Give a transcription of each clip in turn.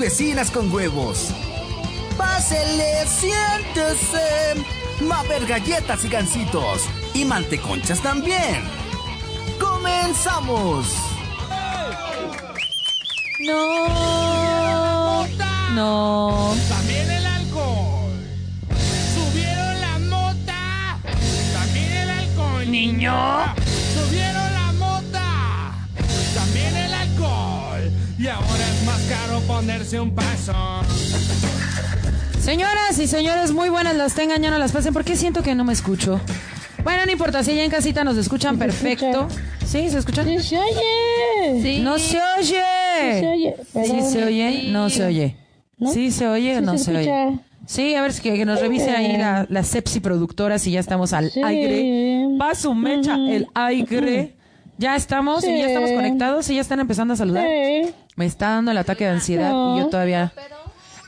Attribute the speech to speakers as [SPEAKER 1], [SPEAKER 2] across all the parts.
[SPEAKER 1] vecinas con huevos. Pásele, siéntese. Va a haber galletas y gancitos. Y manteconchas también. ¡Comenzamos!
[SPEAKER 2] No. No.
[SPEAKER 3] También el alcohol. Subieron la mota. También el alcohol. Niño. Subieron la mota. También el alcohol. Y ahora ponerse un paso.
[SPEAKER 2] Señoras y señores, muy buenas las tengan, ya no las pasen, porque siento que no me escucho. Bueno, no importa, si ya en casita nos escuchan perfecto. ¿Sí? ¿Se escuchan?
[SPEAKER 4] Sí se oye.
[SPEAKER 5] Sí.
[SPEAKER 2] No se oye.
[SPEAKER 4] Sí se oye.
[SPEAKER 2] Sí
[SPEAKER 4] Perdón.
[SPEAKER 2] se oye, no se oye.
[SPEAKER 4] ¿No?
[SPEAKER 2] Sí se oye,
[SPEAKER 4] Sí
[SPEAKER 2] no
[SPEAKER 4] se
[SPEAKER 2] se, oye. Sí, a ver si que, que nos revise ahí la, la Sepsi productora si ya estamos al
[SPEAKER 4] Sí.
[SPEAKER 2] aire. Va su mecha el aire. Ya estamos, y ya
[SPEAKER 4] Sí.
[SPEAKER 2] estamos conectados y ya están empezando a saludar.
[SPEAKER 4] Sí.
[SPEAKER 2] Me está dando el ataque de ansiedad
[SPEAKER 4] No.
[SPEAKER 2] y yo todavía.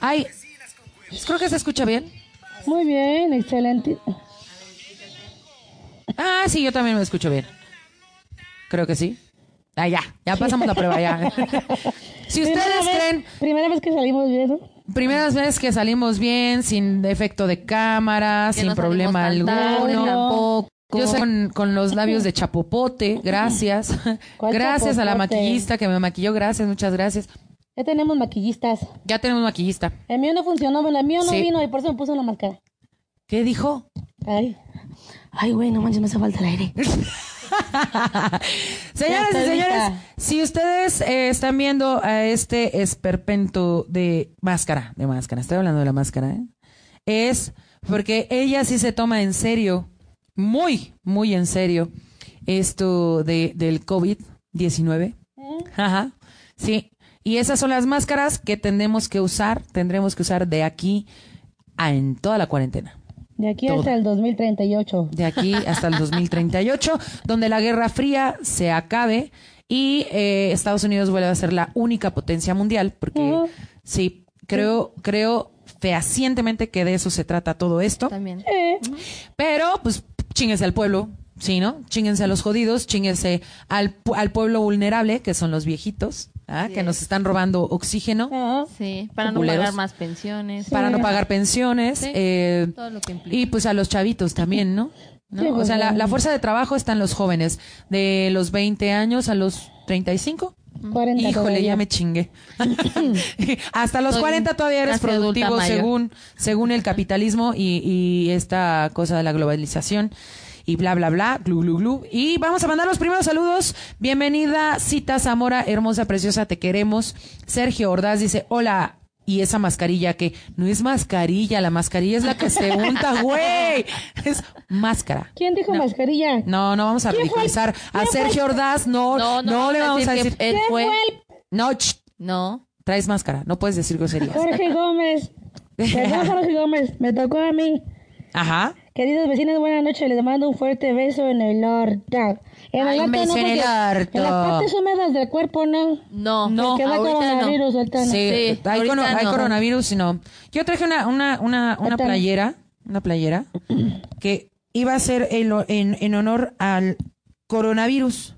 [SPEAKER 2] Ay, creo que se escucha bien.
[SPEAKER 4] Muy bien, excelente.
[SPEAKER 2] Ah, sí, yo también me escucho bien. Creo que sí. Ah, ya, ya pasamos la prueba ya. si ustedes
[SPEAKER 4] Primera vez-
[SPEAKER 2] creen,
[SPEAKER 4] Primera vez que salimos bien, ¿no?
[SPEAKER 2] primeras veces que salimos bien, sin efecto de cámara,
[SPEAKER 5] Que
[SPEAKER 2] sin
[SPEAKER 5] no
[SPEAKER 2] problema
[SPEAKER 5] tan tarde
[SPEAKER 2] alguno.
[SPEAKER 5] tampoco.
[SPEAKER 2] Yo sé con, con los labios de chapopote, gracias.
[SPEAKER 4] ¿Cuál
[SPEAKER 2] Gracias a la maquillista que me maquilló, gracias, muchas gracias.
[SPEAKER 4] Ya tenemos maquillistas.
[SPEAKER 2] Ya tenemos maquillista.
[SPEAKER 4] El mío no funcionó, bueno, el mío no
[SPEAKER 2] Sí.
[SPEAKER 4] vino y por eso me puso una máscara.
[SPEAKER 2] ¿Qué dijo?
[SPEAKER 4] Ay. Ay, güey, no manches, me hace falta el aire.
[SPEAKER 2] Señoras y señores,
[SPEAKER 4] lista.
[SPEAKER 2] si ustedes eh, están viendo a este esperpento de máscara, de máscara, estoy hablando de la máscara, ¿eh? es porque ella sí se toma en serio, muy, muy en serio, esto de, del COVID-19. Ajá, sí. Y esas son las máscaras que tendremos que usar, tendremos que usar de aquí a en toda la cuarentena.
[SPEAKER 4] De aquí
[SPEAKER 2] Todo.
[SPEAKER 4] hasta el 2038.
[SPEAKER 2] de aquí hasta el 2038, donde la Guerra Fría se acabe y eh, Estados Unidos vuelve a ser la única potencia mundial, porque sí, creo, creo fehacientemente que de eso se trata todo esto.
[SPEAKER 5] También.
[SPEAKER 2] Pero, pues, chinguense al pueblo, ¿sí, no? Chinguense a los jodidos, chinguense al, pu- al pueblo vulnerable, que son los viejitos, ¿ah? que nos están robando oxígeno.
[SPEAKER 5] Sí, para no pagar más pensiones.
[SPEAKER 2] para no pagar pensiones.
[SPEAKER 5] Sí.
[SPEAKER 2] eh,
[SPEAKER 5] Todo lo que implica.
[SPEAKER 2] Y pues a los chavitos también, ¿no? O sea, la, la fuerza de trabajo está en los jóvenes, de los 20 años a los 35.
[SPEAKER 4] 40
[SPEAKER 2] Híjole,
[SPEAKER 4] todavía.
[SPEAKER 2] ya me chingué. Hasta los
[SPEAKER 5] Soy
[SPEAKER 2] 40 todavía eres productivo según, según el capitalismo y, y esta cosa de la globalización y bla, bla, bla, glu, glu, glu. Y vamos a mandar los primeros saludos. Bienvenida, Cita Zamora, hermosa, preciosa, te queremos. Sergio Ordaz dice, hola. Y esa mascarilla que no es mascarilla, la mascarilla es la que se unta, güey. Es máscara.
[SPEAKER 4] ¿Quién dijo mascarilla?
[SPEAKER 2] No, no vamos a
[SPEAKER 4] ¿Quién fue el-
[SPEAKER 2] ridiculizar a Sergio Ordaz, no, no,
[SPEAKER 5] No, no,
[SPEAKER 2] le vamos a decir.
[SPEAKER 5] él
[SPEAKER 4] ¿Quién
[SPEAKER 5] fue.
[SPEAKER 2] No, ch,
[SPEAKER 5] No.
[SPEAKER 2] traes máscara, no puedes decir groserías.
[SPEAKER 4] Jorge Gómez? Jorge Gómez, me tocó a mí.
[SPEAKER 2] Ajá.
[SPEAKER 4] Queridos vecinos, buenas noches. Les mando un fuerte beso en el orto. En
[SPEAKER 2] Ay, el orto.
[SPEAKER 4] En las partes húmedas del cuerpo, no.
[SPEAKER 5] No.
[SPEAKER 2] No.
[SPEAKER 4] Que coronavirus,
[SPEAKER 5] no.
[SPEAKER 4] ahorita no.
[SPEAKER 2] Sí,
[SPEAKER 5] Sí,
[SPEAKER 2] hay,
[SPEAKER 5] ahorita
[SPEAKER 2] cono- hay
[SPEAKER 5] no.
[SPEAKER 2] coronavirus y no. Yo traje una, una, una, una playera, una playera, que iba a ser en, en, en honor al coronavirus.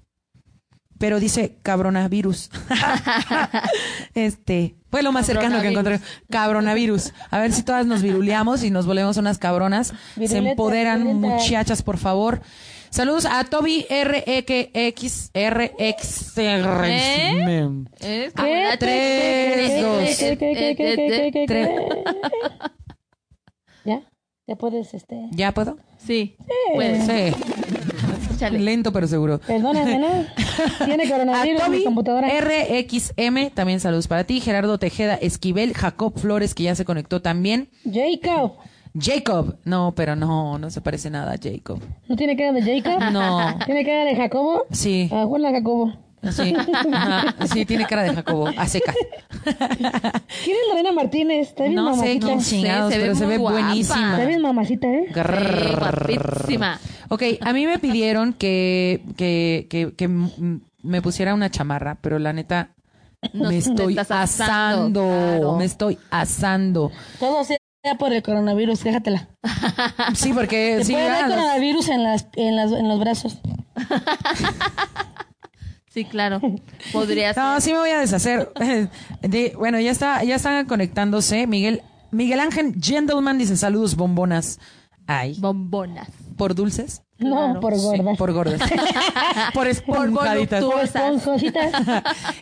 [SPEAKER 2] Pero dice cabronavirus. este, fue lo más cercano que encontré. Cabronavirus. A ver si todas nos viruleamos y nos volvemos unas cabronas. Se empoderan,
[SPEAKER 4] viruleta.
[SPEAKER 2] muchachas, por favor. Saludos a Toby RX, RX,
[SPEAKER 5] ¿Eh? Es como
[SPEAKER 4] ¿Qué?
[SPEAKER 5] la-
[SPEAKER 2] Tres,
[SPEAKER 5] Eh,
[SPEAKER 2] dos.
[SPEAKER 5] eh,
[SPEAKER 4] ¿Qué, qué, qué,
[SPEAKER 5] eh,
[SPEAKER 4] qué,
[SPEAKER 5] eh,
[SPEAKER 4] qué,
[SPEAKER 5] eh,
[SPEAKER 4] qué,
[SPEAKER 2] tres.
[SPEAKER 4] qué? ¿Ya? ¿Ya puedes, este...?
[SPEAKER 2] ¿Ya puedo?
[SPEAKER 5] Sí. Puede.
[SPEAKER 2] Sí. Lento pero seguro.
[SPEAKER 4] Perdóname, ¿no? Tiene coronavirus en mi
[SPEAKER 2] Toby
[SPEAKER 4] computadora.
[SPEAKER 2] RXM, también saludos para ti. Gerardo Tejeda Esquivel, Jacob Flores, que ya se conectó también.
[SPEAKER 4] Jacob.
[SPEAKER 2] Jacob, no, pero no, no se parece nada a Jacob.
[SPEAKER 4] ¿No tiene cara de Jacob?
[SPEAKER 2] No.
[SPEAKER 4] ¿Tiene cara de Jacobo?
[SPEAKER 2] Sí,
[SPEAKER 4] Ah, hola, Jacobo.
[SPEAKER 2] Sí, ajá, sí, tiene cara de Jacobo, a secas.
[SPEAKER 4] ¿Quién es Lorena Martínez? Está bien
[SPEAKER 2] No sé quién chingados,
[SPEAKER 5] se ve
[SPEAKER 2] pero se ve
[SPEAKER 5] guapa.
[SPEAKER 2] buenísima.
[SPEAKER 4] Está bien mamacita, ¿eh?
[SPEAKER 5] Sí, guapísima.
[SPEAKER 2] Ok, a mí me pidieron que, que, que, me pusiera una chamarra, pero la neta me estoy asando,
[SPEAKER 5] asando, claro.
[SPEAKER 2] me estoy asando.
[SPEAKER 4] Todo sea por el coronavirus, déjatela.
[SPEAKER 2] Sí, porque
[SPEAKER 4] Te
[SPEAKER 2] sí,
[SPEAKER 4] puede dar
[SPEAKER 2] ah,
[SPEAKER 4] coronavirus en, las, en, las, en los brazos.
[SPEAKER 5] Sí, claro. Podría ser.
[SPEAKER 2] No, sí me voy a deshacer. De- bueno, ya está, ya están conectándose. Miguel, Miguel Ángel Gentleman dice saludos bombonas. Ay,
[SPEAKER 5] Bombonas.
[SPEAKER 2] por dulces.
[SPEAKER 4] No, por
[SPEAKER 2] Sí,
[SPEAKER 4] gordas.
[SPEAKER 2] por gordas. por esponjaditas.
[SPEAKER 4] Por esponjositas.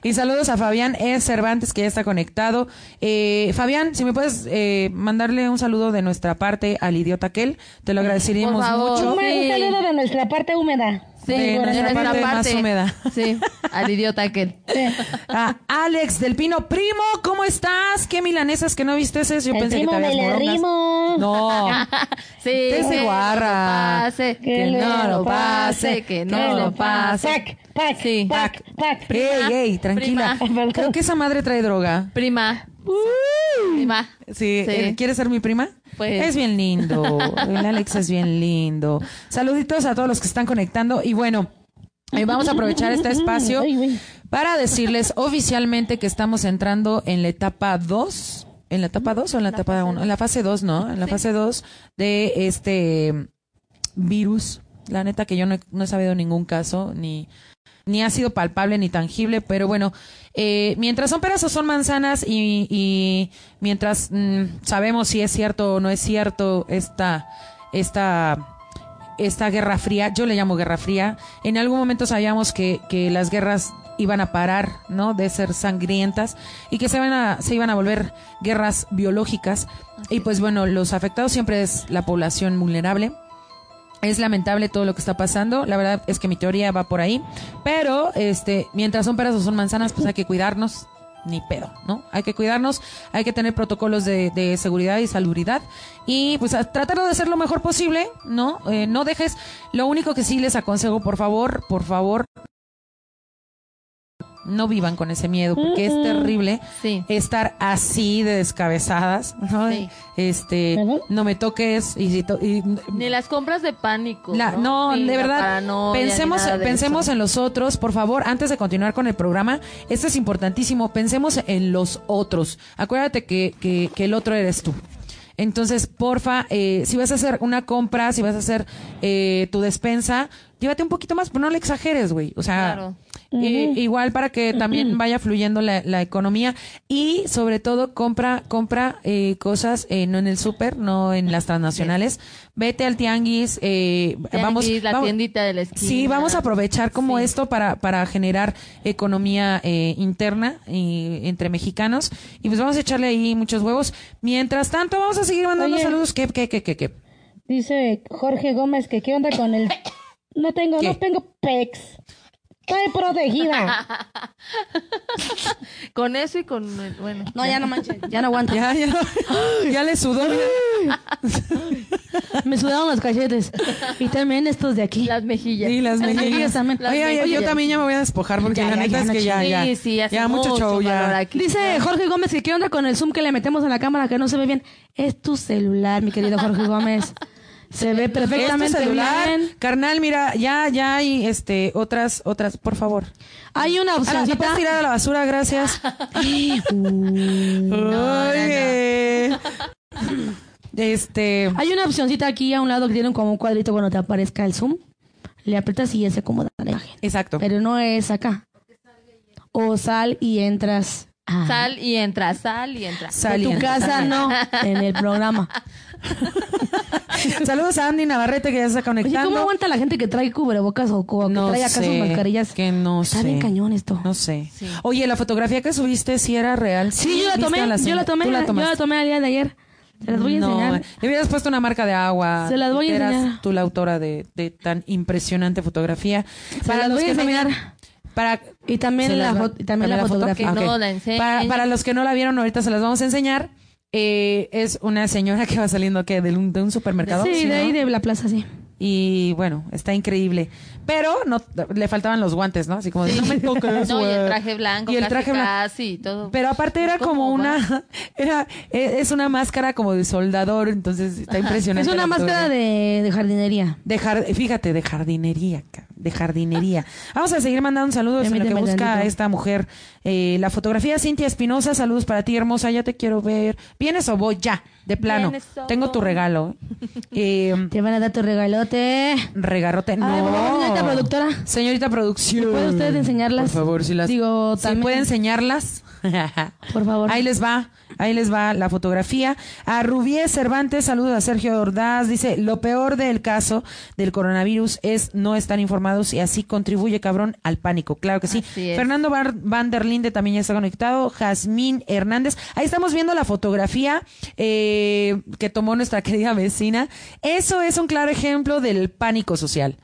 [SPEAKER 2] y saludos a Fabián E. Cervantes, que ya está conectado. Eh, Fabián, si me puedes eh, mandarle un saludo de nuestra parte al idiota aquel, te lo agradeceríamos
[SPEAKER 5] Por favor.
[SPEAKER 2] mucho.
[SPEAKER 4] Un saludo de nuestra parte húmeda.
[SPEAKER 5] Sí,
[SPEAKER 2] De nuestra parte más húmeda.
[SPEAKER 5] Sí, al idiota aquel.
[SPEAKER 2] Ah, Alex del Pino, primo, ¿cómo estás? ¿Qué milanesas que no viste ese? Yo
[SPEAKER 4] El
[SPEAKER 2] pensé
[SPEAKER 4] primo
[SPEAKER 2] que te
[SPEAKER 4] me
[SPEAKER 2] habías
[SPEAKER 4] le
[SPEAKER 2] morongas.
[SPEAKER 4] rimo.
[SPEAKER 2] No.
[SPEAKER 5] Sí, no
[SPEAKER 2] guarra.
[SPEAKER 5] lo pase,
[SPEAKER 4] Que
[SPEAKER 5] que
[SPEAKER 2] no lo
[SPEAKER 5] pase, que no lo pase.
[SPEAKER 4] Pac, pac,
[SPEAKER 5] Sí.
[SPEAKER 4] pac, pac.
[SPEAKER 2] Ey, ey, tranquila.
[SPEAKER 4] Prima.
[SPEAKER 2] Creo que esa madre trae droga.
[SPEAKER 5] Prima. Prima.
[SPEAKER 2] Sí,
[SPEAKER 5] Sí.
[SPEAKER 2] eh, ¿quieres ser mi prima?
[SPEAKER 5] Pues.
[SPEAKER 2] Es bien lindo. El Alex es bien lindo. Saluditos a todos los que están conectando. Y bueno, eh, vamos a aprovechar este espacio para decirles oficialmente que estamos entrando en la etapa 2. ¿En la etapa 2 o en la, etapa 1? En la fase 2, ¿no? En la fase 2 de este virus. La neta que yo no he, no he sabido ningún caso, ni, ni ha sido palpable ni tangible, pero bueno, eh, mientras son peras o son manzanas y, y mientras mm, sabemos si es cierto o no es cierto esta, esta, esta guerra fría, yo le llamo guerra fría, en algún momento sabíamos que, que las guerras iban a parar, ¿no? De ser sangrientas y que se, van a, se iban a volver guerras biológicas. Y pues bueno, los afectados siempre es la población vulnerable. Es lamentable todo lo que está pasando. La verdad es que mi teoría va por ahí. Pero, este, mientras son peras o son manzanas, pues hay que cuidarnos. Ni pedo, ¿no? Hay que cuidarnos, hay que tener protocolos de, de seguridad y salubridad. Y pues a tratar de hacer lo mejor posible, ¿no? Eh, no dejes. Lo único que sí les aconsejo, por favor, por favor, no vivan con ese miedo, porque es terrible
[SPEAKER 5] Sí.
[SPEAKER 2] estar así de descabezadas, ¿no?
[SPEAKER 5] Sí.
[SPEAKER 2] Este, no me toques y, si to- y
[SPEAKER 5] Ni las compras de pánico.
[SPEAKER 2] la- no, de verdad, pensemos, pensemos
[SPEAKER 5] eso.
[SPEAKER 2] en los otros, por favor, antes de continuar con el programa, esto es importantísimo, pensemos en los otros. Acuérdate que, que, que el otro eres tú. Entonces, porfa, eh, si vas a hacer una compra, si vas a hacer eh, tu despensa, llévate un poquito más, pero no le exageres, güey. O sea,
[SPEAKER 5] Claro.
[SPEAKER 2] Eh, igual para que también vaya fluyendo la, la economía y sobre todo compra compra eh, cosas eh, no en el súper, no en las transnacionales. Vete al tianguis, eh, vamos,
[SPEAKER 5] Tianguis, la
[SPEAKER 2] vamos-
[SPEAKER 5] tiendita de la esquina.
[SPEAKER 2] Sí, vamos a aprovechar como
[SPEAKER 5] Sí.
[SPEAKER 2] esto para, para generar economía eh, interna y, entre mexicanos. Y pues vamos a echarle ahí muchos huevos. Mientras tanto, vamos a seguir mandando
[SPEAKER 4] Oye.
[SPEAKER 2] saludos. ¿Qué, qué, qué, qué, qué?
[SPEAKER 4] Dice Jorge Gómez que qué onda con el... No tengo,
[SPEAKER 2] ¿Qué?
[SPEAKER 4] no tengo pex. Estoy protegida.
[SPEAKER 5] Con eso y con. Bueno.
[SPEAKER 4] No, ya no manches. Ya no aguanto.
[SPEAKER 2] Ya, ya, ya le sudó.
[SPEAKER 4] Me sudaron los cachetes. Y también estos de aquí.
[SPEAKER 5] Las mejillas.
[SPEAKER 2] Sí, las
[SPEAKER 4] mejillas
[SPEAKER 2] mejillas
[SPEAKER 4] también.
[SPEAKER 5] Las
[SPEAKER 2] Oye, oye, yo
[SPEAKER 5] mejillas.
[SPEAKER 2] también ya me voy a despojar porque
[SPEAKER 4] Ya,
[SPEAKER 2] la
[SPEAKER 4] ya,
[SPEAKER 2] neta
[SPEAKER 4] ya,
[SPEAKER 2] es
[SPEAKER 4] no
[SPEAKER 2] que ya, ya.
[SPEAKER 5] Sí, sí, hace
[SPEAKER 2] ya mucho show, ya.
[SPEAKER 5] aquí.
[SPEAKER 4] Dice Jorge Gómez que qué onda con el zoom que le metemos en la cámara que no se ve bien. Es tu celular, mi querido Jorge Gómez. Se ve
[SPEAKER 2] Este
[SPEAKER 4] perfectamente
[SPEAKER 2] celular,
[SPEAKER 4] bien.
[SPEAKER 2] carnal, mira, ya, ya hay este otras, otras, por favor.
[SPEAKER 4] Hay una
[SPEAKER 2] Ah, ¿La
[SPEAKER 4] opcióncita.
[SPEAKER 2] puedes tirar a la basura? Gracias. Oye. Este,
[SPEAKER 4] Hay una opcióncita aquí a un lado que tiene como un cuadrito cuando te aparezca el zoom. Le aprietas y ya se acomoda la imagen.
[SPEAKER 2] exacto.
[SPEAKER 4] Pero no es acá. O sal y entras. a-
[SPEAKER 5] Sal y entra, sal y entra.
[SPEAKER 4] de
[SPEAKER 2] Sal y
[SPEAKER 4] tu casa no, en el programa.
[SPEAKER 2] Saludos a Andy Navarrete que ya se está
[SPEAKER 4] Oye,
[SPEAKER 2] conectando.
[SPEAKER 4] ¿cómo aguanta la gente que trae cubrebocas o, o que
[SPEAKER 2] no
[SPEAKER 4] trae acá sus
[SPEAKER 2] sé,
[SPEAKER 4] mascarillas?
[SPEAKER 2] que no
[SPEAKER 4] Está
[SPEAKER 2] sé.
[SPEAKER 4] bien cañón esto.
[SPEAKER 2] No sé.
[SPEAKER 5] Sí.
[SPEAKER 2] Oye, la fotografía que subiste sí era real.
[SPEAKER 4] Sí, yo la
[SPEAKER 2] ¿Viste
[SPEAKER 4] tomé,
[SPEAKER 2] a
[SPEAKER 4] yo la tomé,
[SPEAKER 2] ¿Tú la
[SPEAKER 4] yo la tomé el día de ayer. Se las voy a
[SPEAKER 2] no,
[SPEAKER 4] enseñar.
[SPEAKER 2] le hubieras puesto una marca de agua.
[SPEAKER 4] Se las voy a
[SPEAKER 2] Eras
[SPEAKER 4] enseñar.
[SPEAKER 2] tú la autora de, de tan impresionante fotografía.
[SPEAKER 4] Se las voy a enseñar.
[SPEAKER 2] tengan- para
[SPEAKER 4] Y también
[SPEAKER 2] ¿Se
[SPEAKER 4] la,
[SPEAKER 2] las
[SPEAKER 4] y también la
[SPEAKER 2] foto?
[SPEAKER 4] fotografía.
[SPEAKER 2] Ah,
[SPEAKER 5] Que no la.
[SPEAKER 2] Para, para los que no la vieron, ahorita se las vamos a enseñar. Eh, es una señora que va saliendo ¿qué? de un, de un supermercado.
[SPEAKER 4] Sí,
[SPEAKER 2] ¿sí,
[SPEAKER 4] de
[SPEAKER 2] no?
[SPEAKER 4] ahí de la plaza, sí.
[SPEAKER 2] Y bueno, está increíble. Pero no le faltaban los guantes, ¿no? Así como de, no me toques,
[SPEAKER 5] No, y el
[SPEAKER 2] güey".
[SPEAKER 5] traje blanco.
[SPEAKER 2] Y el
[SPEAKER 5] casi,
[SPEAKER 2] traje blanco.
[SPEAKER 5] Casi, todo.
[SPEAKER 2] Pero aparte era
[SPEAKER 5] ¿Cómo
[SPEAKER 2] como una, era, e- es una máscara como de soldador, entonces está impresionante.
[SPEAKER 4] Es una máscara de, de jardinería.
[SPEAKER 2] De jar- fíjate, de jardinería, de jardinería. Vamos a seguir mandando saludos en lo que busca
[SPEAKER 4] tantito.
[SPEAKER 2] esta mujer. Eh, la fotografía Cintia Espinosa, saludos para ti, hermosa, ya te quiero ver. ¿Vienes o voy? Ya, de plano.
[SPEAKER 5] ¿Vienes o
[SPEAKER 2] Tengo tu regalo. Eh,
[SPEAKER 4] Te van a dar tu regalote. Regarrote.
[SPEAKER 2] Regarrote, no.
[SPEAKER 4] Ay, por favor, señorita productora.
[SPEAKER 2] Señorita producción.
[SPEAKER 4] ¿Puede usted enseñarlas?
[SPEAKER 2] Por favor, si las.
[SPEAKER 4] Digo,
[SPEAKER 2] si
[SPEAKER 4] también.
[SPEAKER 2] puede enseñarlas.
[SPEAKER 4] Por favor.
[SPEAKER 2] Ahí les va, ahí les va la fotografía. A Rubié Cervantes, saludos a Sergio Ordaz, dice, lo peor del caso del coronavirus es no estar informados y así contribuye, cabrón, al pánico. Claro que sí. Fernando Van der Linde también ya está conectado. Jazmín Hernández. Ahí estamos viendo la fotografía eh, que tomó nuestra querida vecina. Eso es un claro ejemplo del pánico social.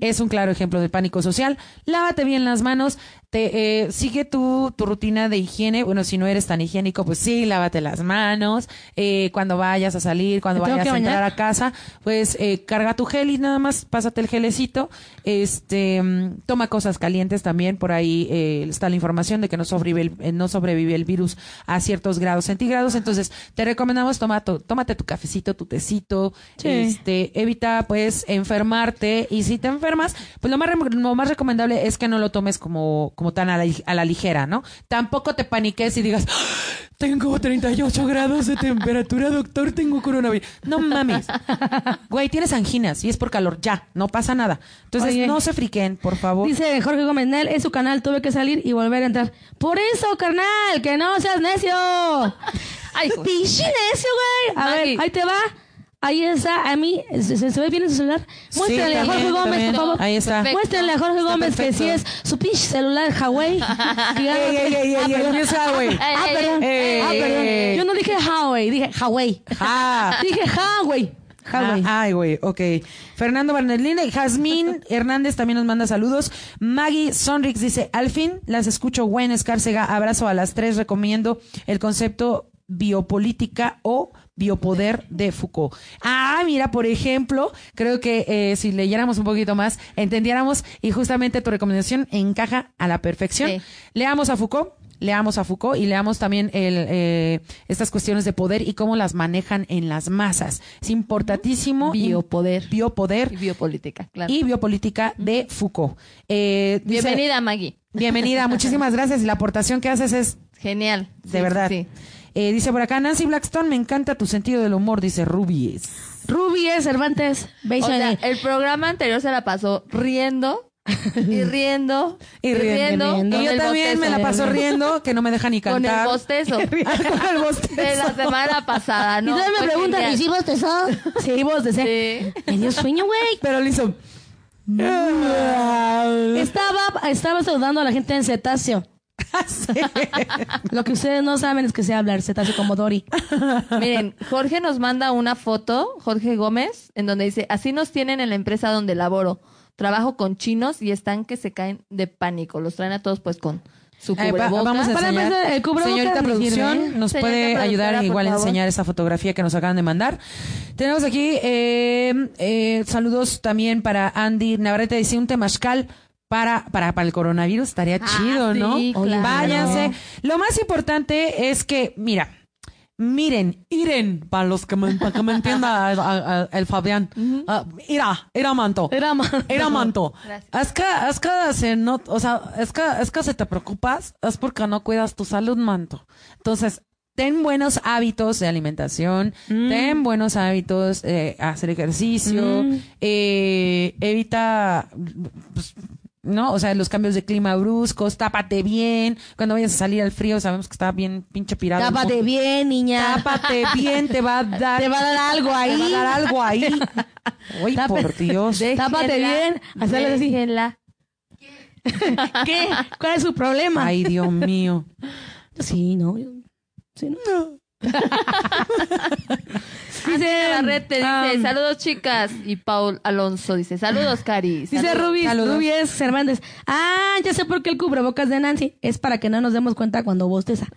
[SPEAKER 2] Es un claro ejemplo del pánico social. Lávate bien las manos. Te, eh, sigue tu, tu rutina de higiene. Bueno, si no eres tan higiénico, pues sí, lávate las manos. Eh, cuando vayas a salir, cuando
[SPEAKER 4] ¿Me tengo
[SPEAKER 2] vayas a entrar a casa, pues eh, carga tu gel y nada más pásate el gelecito. Este, mm, toma cosas calientes también. Por ahí eh, está la información de que no sobrevive, el, eh, no sobrevive el virus a ciertos grados centígrados. Entonces, te recomendamos toma tu- tómate tu cafecito, tu tecito.
[SPEAKER 4] Sí.
[SPEAKER 2] Este, evita pues enfermarte y si te enfermas, pues lo más, lo más recomendable es que no lo tomes como, como tan a la, a la ligera, ¿no? Tampoco te paniques y digas, "Ah, tengo 38 grados de temperatura, doctor, tengo coronavirus. No mames. Güey, tienes anginas y es por calor, ya, no pasa nada. Entonces,
[SPEAKER 4] Oye.
[SPEAKER 2] no se friquen, por favor.
[SPEAKER 4] Dice Jorge Gómez Nel, es su canal, tuve que salir y volver a entrar. Por eso, carnal, que no seas necio.
[SPEAKER 5] Ay.
[SPEAKER 4] Pinche necio, güey. A
[SPEAKER 5] Maggie.
[SPEAKER 4] ver, ahí te va. Ahí está, a mí, ¿se, se ve bien en su celular? Muéstrenle a Jorge Gómez,
[SPEAKER 2] también.
[SPEAKER 4] por favor.
[SPEAKER 2] Ahí está.
[SPEAKER 4] Muéstrenle a Jorge Gómez que sí es su pinche celular Huawei.
[SPEAKER 2] Ey, ey, ey,
[SPEAKER 4] Ah,
[SPEAKER 2] ey,
[SPEAKER 4] perdón.
[SPEAKER 2] ey, esa, güey.
[SPEAKER 4] Ah, perdón.
[SPEAKER 2] Ey,
[SPEAKER 4] Ah, perdón.
[SPEAKER 2] ey.
[SPEAKER 4] Yo no dije Huawei, dije Huawei.
[SPEAKER 2] Ah.
[SPEAKER 4] Dije Huawei. Huawei.
[SPEAKER 2] Ah, ay, güey, ok. Fernando Barnelina y Jazmín Hernández también nos manda saludos. Maggie Sonrix dice, al fin las escucho, Gwen Escárcega, abrazo a las tres, recomiendo el concepto biopolítica o biopoder de Foucault. Ah, mira, por ejemplo, creo que eh, si leyéramos un poquito más, entendiéramos y justamente tu recomendación encaja a la perfección.
[SPEAKER 5] Sí.
[SPEAKER 2] Leamos a Foucault. Leamos a Foucault y leamos también el, eh, estas cuestiones de poder y cómo las manejan en las masas. Es importantísimo.
[SPEAKER 5] Biopoder.
[SPEAKER 2] Biopoder
[SPEAKER 5] Y biopolítica, claro.
[SPEAKER 2] y biopolítica de Foucault. Eh, dice-
[SPEAKER 5] Bienvenida, Maggie.
[SPEAKER 2] Bienvenida, muchísimas gracias. Y la aportación que haces es
[SPEAKER 5] Genial.
[SPEAKER 2] de
[SPEAKER 5] Sí,
[SPEAKER 2] verdad.
[SPEAKER 5] sí.
[SPEAKER 2] Eh, dice por acá, Nancy Blackstone, me encanta tu sentido del humor, dice Rubies.
[SPEAKER 4] Rubies, Cervantes,
[SPEAKER 5] O
[SPEAKER 4] beso en
[SPEAKER 5] sea,
[SPEAKER 4] el-
[SPEAKER 5] programa anterior se la pasó riendo y riendo
[SPEAKER 2] Y riendo.
[SPEAKER 4] riendo.
[SPEAKER 2] Y yo también me la paso riendo, que no me deja ni
[SPEAKER 5] Con el
[SPEAKER 2] cantar.
[SPEAKER 5] bostezo.
[SPEAKER 2] Con el bostezo.
[SPEAKER 5] De la semana pasada, ¿no?
[SPEAKER 4] y todavía me
[SPEAKER 5] Fue
[SPEAKER 4] preguntan. ¿y si vos te sos? Sí, vos te sé.
[SPEAKER 5] Sí.
[SPEAKER 4] Me dio sueño, güey.
[SPEAKER 2] Pero le hizo...
[SPEAKER 4] Estaba, estaba saludando a la gente en cetáceo. Lo que ustedes no saben es que sé hablar cetáceo como Dory.
[SPEAKER 5] Miren, Jorge nos manda una foto, Jorge Gómez, en donde dice, así nos tienen en la empresa donde laboro. Trabajo con chinos y están que se caen de pánico. Los traen a todos pues con su
[SPEAKER 2] Eh, va-
[SPEAKER 5] cubrebocas.
[SPEAKER 2] vamos a
[SPEAKER 4] Para
[SPEAKER 2] enseñar.
[SPEAKER 4] el cubrebocas
[SPEAKER 2] Señorita producción,
[SPEAKER 4] ¿eh?
[SPEAKER 2] nos
[SPEAKER 5] Señorita
[SPEAKER 2] puede ayudar igual a enseñar esa fotografía que nos acaban de mandar. Tenemos aquí eh, eh, saludos también para Andy Navarrete. Dice un temazcal para, para, para el coronavirus. Estaría
[SPEAKER 5] Ah,
[SPEAKER 2] chido, ¿no?
[SPEAKER 5] sí, claro.
[SPEAKER 2] Váyanse. Lo más importante es que, mira, miren, Iren, para los que me, para que me entienda a- a- a- el Fabián. Ah, Ira, Ira Manto.
[SPEAKER 4] Era más.
[SPEAKER 2] Era manto.
[SPEAKER 5] Gracias.
[SPEAKER 2] Es que, es que se no, o sea, es que, es que si te preocupas, es porque no cuidas tu salud, manto. Entonces, ten buenos hábitos de alimentación, ten buenos hábitos, eh, hacer ejercicio,
[SPEAKER 4] Mm.
[SPEAKER 2] eh, evita, pues, ¿no? O sea, los cambios de clima bruscos, tápate bien. Cuando vayas a salir al frío, sabemos que está bien pinche pirado.
[SPEAKER 4] Tápate bien, niña.
[SPEAKER 2] Tápate bien, te va a dar.
[SPEAKER 4] Te va a dar algo
[SPEAKER 2] te
[SPEAKER 4] ahí.
[SPEAKER 2] va a dar algo ahí. Uy,
[SPEAKER 4] Tápate-
[SPEAKER 2] por Dios.
[SPEAKER 4] Tápate bien. Hacerle así. ¿Qué? ¿Cuál es su problema?
[SPEAKER 2] Ay, Dios mío.
[SPEAKER 4] Sí, no. Sí, no.
[SPEAKER 5] Dice Navarrete, dice, saludos chicas. Y Paul Alonso dice, saludos Cari.
[SPEAKER 4] Dice
[SPEAKER 5] Saludos.
[SPEAKER 4] Rubí,
[SPEAKER 2] Saludos.
[SPEAKER 4] Rubí es Cervantes. Ah, ya sé por qué el cubrebocas de Nancy. Es para que no nos demos cuenta cuando bosteza.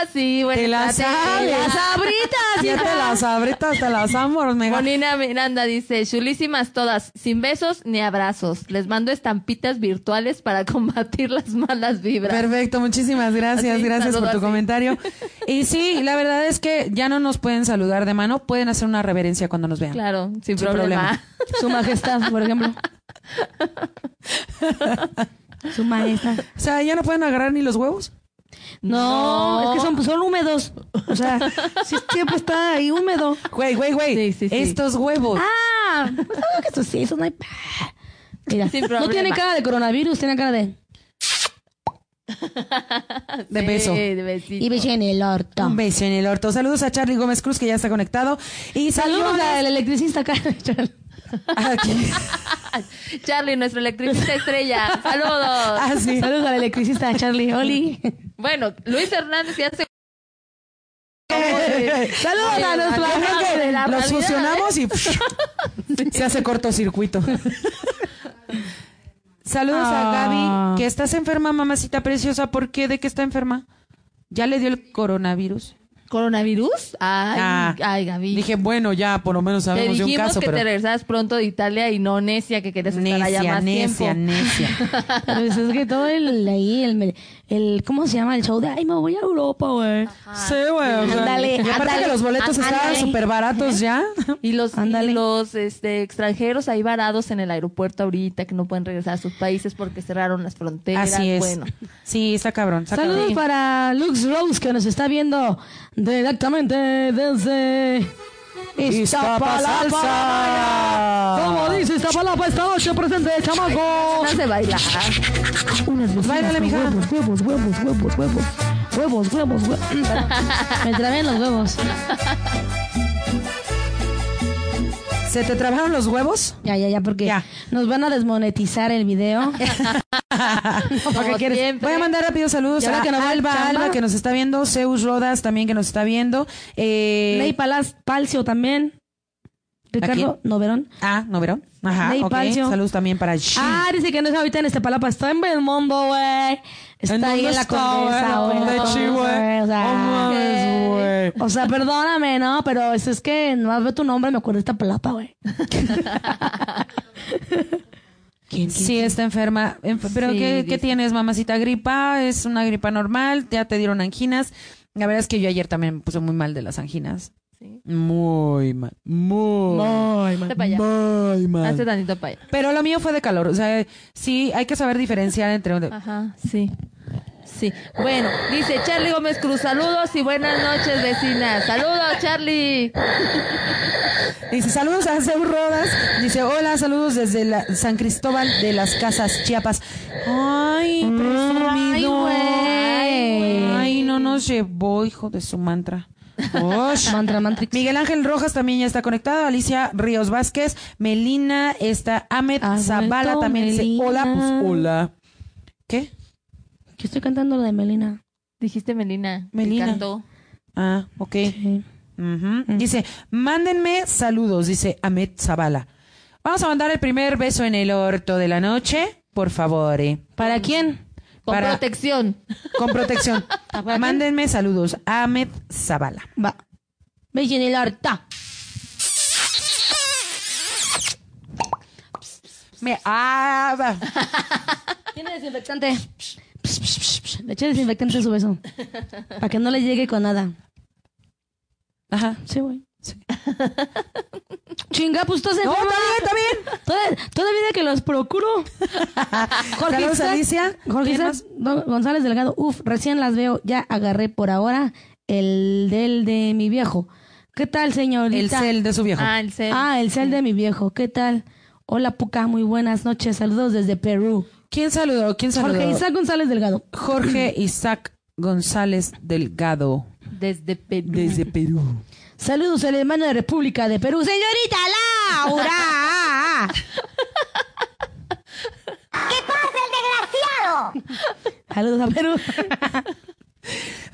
[SPEAKER 5] Ah, sí, bueno.
[SPEAKER 2] Te la
[SPEAKER 5] estrategia.
[SPEAKER 2] sabes.
[SPEAKER 4] ¡Las abritas!
[SPEAKER 2] Ya te las abritas, te las amo, mega.
[SPEAKER 5] Bonina Miranda dice, chulísimas todas, sin besos ni abrazos. Les mando estampitas virtuales para combatir las malas vibras.
[SPEAKER 2] Perfecto, muchísimas gracias,
[SPEAKER 5] Así,
[SPEAKER 2] gracias por tu
[SPEAKER 5] así.
[SPEAKER 2] comentario. Y sí, la verdad es que ya no nos pueden saludar de mano, pueden hacer una reverencia cuando nos vean.
[SPEAKER 5] Claro, sin,
[SPEAKER 2] Sin
[SPEAKER 5] problema.
[SPEAKER 2] problema.
[SPEAKER 4] Su majestad, por ejemplo. Su majestad.
[SPEAKER 2] O sea, ya no pueden agarrar ni los huevos.
[SPEAKER 4] No,
[SPEAKER 5] No.
[SPEAKER 4] es que son, son húmedos. O sea, siempre está ahí húmedo.
[SPEAKER 2] Güey, güey, güey.
[SPEAKER 5] Sí, sí, sí.
[SPEAKER 2] Estos huevos.
[SPEAKER 4] Ah, pues algo que eso sí, eso no hay. Mira,
[SPEAKER 5] Sin
[SPEAKER 4] no tiene cara de coronavirus, tiene cara de.
[SPEAKER 2] De
[SPEAKER 5] Sí,
[SPEAKER 2] beso.
[SPEAKER 5] de besito.
[SPEAKER 4] Y beso en el orto.
[SPEAKER 2] Un beso en el orto. Saludos a Charlie Gómez Cruz, que ya está conectado. Y
[SPEAKER 4] Saludos
[SPEAKER 2] señores-
[SPEAKER 4] al electricista acá.
[SPEAKER 2] ¿A quién?
[SPEAKER 5] Charlie, nuestro electricista estrella. Saludos.
[SPEAKER 2] Ah, sí.
[SPEAKER 4] Saludos al electricista Charlie Oli.
[SPEAKER 5] Bueno, Luis Hernández ya se...
[SPEAKER 4] Saludos a agente
[SPEAKER 5] que
[SPEAKER 4] de la
[SPEAKER 2] Los
[SPEAKER 5] Navidad,
[SPEAKER 2] fusionamos y se hace cortocircuito. Saludos a
[SPEAKER 4] Ah.
[SPEAKER 2] Gaby, que estás enferma, mamacita preciosa. ¿Por qué? ¿De qué está enferma? ¿Ya le dio el coronavirus?
[SPEAKER 5] ¿Coronavirus? Ay,
[SPEAKER 2] Ah.
[SPEAKER 5] ay, Gaby.
[SPEAKER 2] Dije, bueno, ya por lo menos
[SPEAKER 5] te
[SPEAKER 2] sabemos de un caso,
[SPEAKER 5] que
[SPEAKER 2] pero...
[SPEAKER 5] te regresaras pronto de Italia y no necia que querías estar allá
[SPEAKER 2] Necia,
[SPEAKER 5] más
[SPEAKER 2] necia,
[SPEAKER 5] tiempo.
[SPEAKER 2] necia.
[SPEAKER 4] Pero es es que todo el ahí, el, el, ¿cómo se llama? El show de, ay, me voy a Europa, güey.
[SPEAKER 2] Sí, güey. o sea,
[SPEAKER 4] Ándale,
[SPEAKER 2] y aparte
[SPEAKER 4] ándale,
[SPEAKER 2] que los boletos estaban súper baratos ya.
[SPEAKER 5] Y los,
[SPEAKER 4] Ándale.
[SPEAKER 5] y los este, extranjeros ahí varados en el aeropuerto ahorita que no pueden regresar a sus países porque cerraron las fronteras.
[SPEAKER 2] Así es.
[SPEAKER 5] Bueno,
[SPEAKER 2] Sí, está cabrón. está
[SPEAKER 4] Saludos
[SPEAKER 2] cabrón.
[SPEAKER 4] para Lux Rose, que nos está viendo directamente desde Iztapalapa.
[SPEAKER 2] Iztapalapa.
[SPEAKER 4] Como dice Iztapalapa esta noche presente, chamaco.
[SPEAKER 5] no se bailar.
[SPEAKER 4] Unas
[SPEAKER 2] Báilale, mija.
[SPEAKER 4] Huevos, huevos, huevos, huevos, huevos. Huevos, huevos, huevos. Me trabé en los huevos.
[SPEAKER 2] ¿Se te trabajaron los huevos?
[SPEAKER 4] Ya, ya, ya, porque
[SPEAKER 2] Ya.
[SPEAKER 4] nos van a desmonetizar el video.
[SPEAKER 2] ¿Para
[SPEAKER 5] Como
[SPEAKER 2] qué quieres? Voy a mandar rápido saludos a
[SPEAKER 4] que no va
[SPEAKER 2] Alba,
[SPEAKER 4] chamba.
[SPEAKER 2] Alba que nos está viendo, Zeus Rodas también que nos está viendo. Eh,
[SPEAKER 4] Ley Palas, Palcio también. Ricardo Noverón.
[SPEAKER 2] ah, ¿no vieron? Ajá,
[SPEAKER 4] Ley
[SPEAKER 2] ok.
[SPEAKER 4] Palcio.
[SPEAKER 2] Saludos también para Shi.
[SPEAKER 4] Ah, dice que no está ahorita en este palapa, está en Belmondo, güey. Está
[SPEAKER 2] ¿En
[SPEAKER 4] ahí en la condesa,
[SPEAKER 2] güey?
[SPEAKER 4] O sea,
[SPEAKER 2] mames, güey.
[SPEAKER 4] o sea, perdóname, ¿no? Pero es, es que no veo tu nombre, me acuerdo de esta palapa, güey. ¿Quién,
[SPEAKER 2] Sí, está enferma. Enf- ¿Pero
[SPEAKER 5] Sí,
[SPEAKER 2] ¿qué, qué tienes, mamacita? ¿Gripa? ¿Es una gripa normal? ¿Ya te dieron anginas? La verdad es que yo ayer también me puse muy mal de las anginas.
[SPEAKER 5] Sí.
[SPEAKER 2] Muy mal. Muy,
[SPEAKER 5] para allá.
[SPEAKER 2] muy mal.
[SPEAKER 5] Hazte tantito para allá.
[SPEAKER 2] Pero lo mío fue de calor. O sea, sí, hay que saber diferenciar entre...
[SPEAKER 5] Ajá, sí. Sí. Bueno, dice Charlie Gómez Cruz, saludos y buenas noches, vecinas. Saludos, Charlie.
[SPEAKER 2] Dice, saludos a Zeus Rodas. Dice, hola, saludos desde la- San Cristóbal de las Casas, Chiapas. Ay, presumido.
[SPEAKER 4] güey.
[SPEAKER 2] Ay, no nos llevó, hijo de su mantra. Osh.
[SPEAKER 4] Mantra, Mantrix.
[SPEAKER 2] Miguel Ángel Rojas también ya está conectado. Alicia Ríos Vázquez. Melina está. Ahmed
[SPEAKER 4] Ha
[SPEAKER 2] Zavala
[SPEAKER 4] vuelto
[SPEAKER 2] también dice,
[SPEAKER 4] Melina.
[SPEAKER 2] hola, pues hola. ¿Qué?
[SPEAKER 4] Que estoy cantando la de Melina.
[SPEAKER 5] Dijiste Melina. que
[SPEAKER 2] Melina.
[SPEAKER 5] cantó.
[SPEAKER 2] Ah, ok.
[SPEAKER 4] Sí.
[SPEAKER 2] Ujú. Dice, mándenme saludos, dice Ahmed Zavala. Vamos a mandar el primer beso en el orto de la noche, por favor. eh.
[SPEAKER 4] ¿Para quién?
[SPEAKER 5] Con
[SPEAKER 2] Para-
[SPEAKER 5] protección.
[SPEAKER 2] Con protección. Mándenme saludos. Ahmed Zavala.
[SPEAKER 4] Va. Beso en el harta.
[SPEAKER 2] Me, ah.
[SPEAKER 4] Tiene desinfectante. Le eché desinfectante en su beso. Para que no le llegue con nada.
[SPEAKER 2] Ajá.
[SPEAKER 4] Sí, güey. Chinga, pues estás
[SPEAKER 2] No,
[SPEAKER 4] enferma.
[SPEAKER 2] está bien, está bien.
[SPEAKER 4] Toda, toda vida que los procuro.
[SPEAKER 2] Saludos,
[SPEAKER 4] Isaac-
[SPEAKER 2] Alicia.
[SPEAKER 4] Jorge
[SPEAKER 2] ¿Quién
[SPEAKER 4] Isaac González Delgado. Uf, recién las veo. Ya agarré por ahora el del de mi viejo. ¿Qué tal,
[SPEAKER 2] El
[SPEAKER 4] señorita?
[SPEAKER 2] cel de su viejo.
[SPEAKER 5] Ah, el cel.
[SPEAKER 4] Ah, el cel de mi viejo. ¿Qué tal? Hola, Puca. Muy buenas noches. Saludos desde Perú.
[SPEAKER 2] ¿Quién saludó? ¿Quién saludó?
[SPEAKER 4] Jorge Isaac González Delgado.
[SPEAKER 2] Jorge Isaac González Delgado.
[SPEAKER 5] Desde Perú.
[SPEAKER 2] Desde Perú.
[SPEAKER 4] Saludos al hermano de República de Perú. ¡Señorita Laura! ¿Qué pasa, el desgraciado? Saludos a Perú.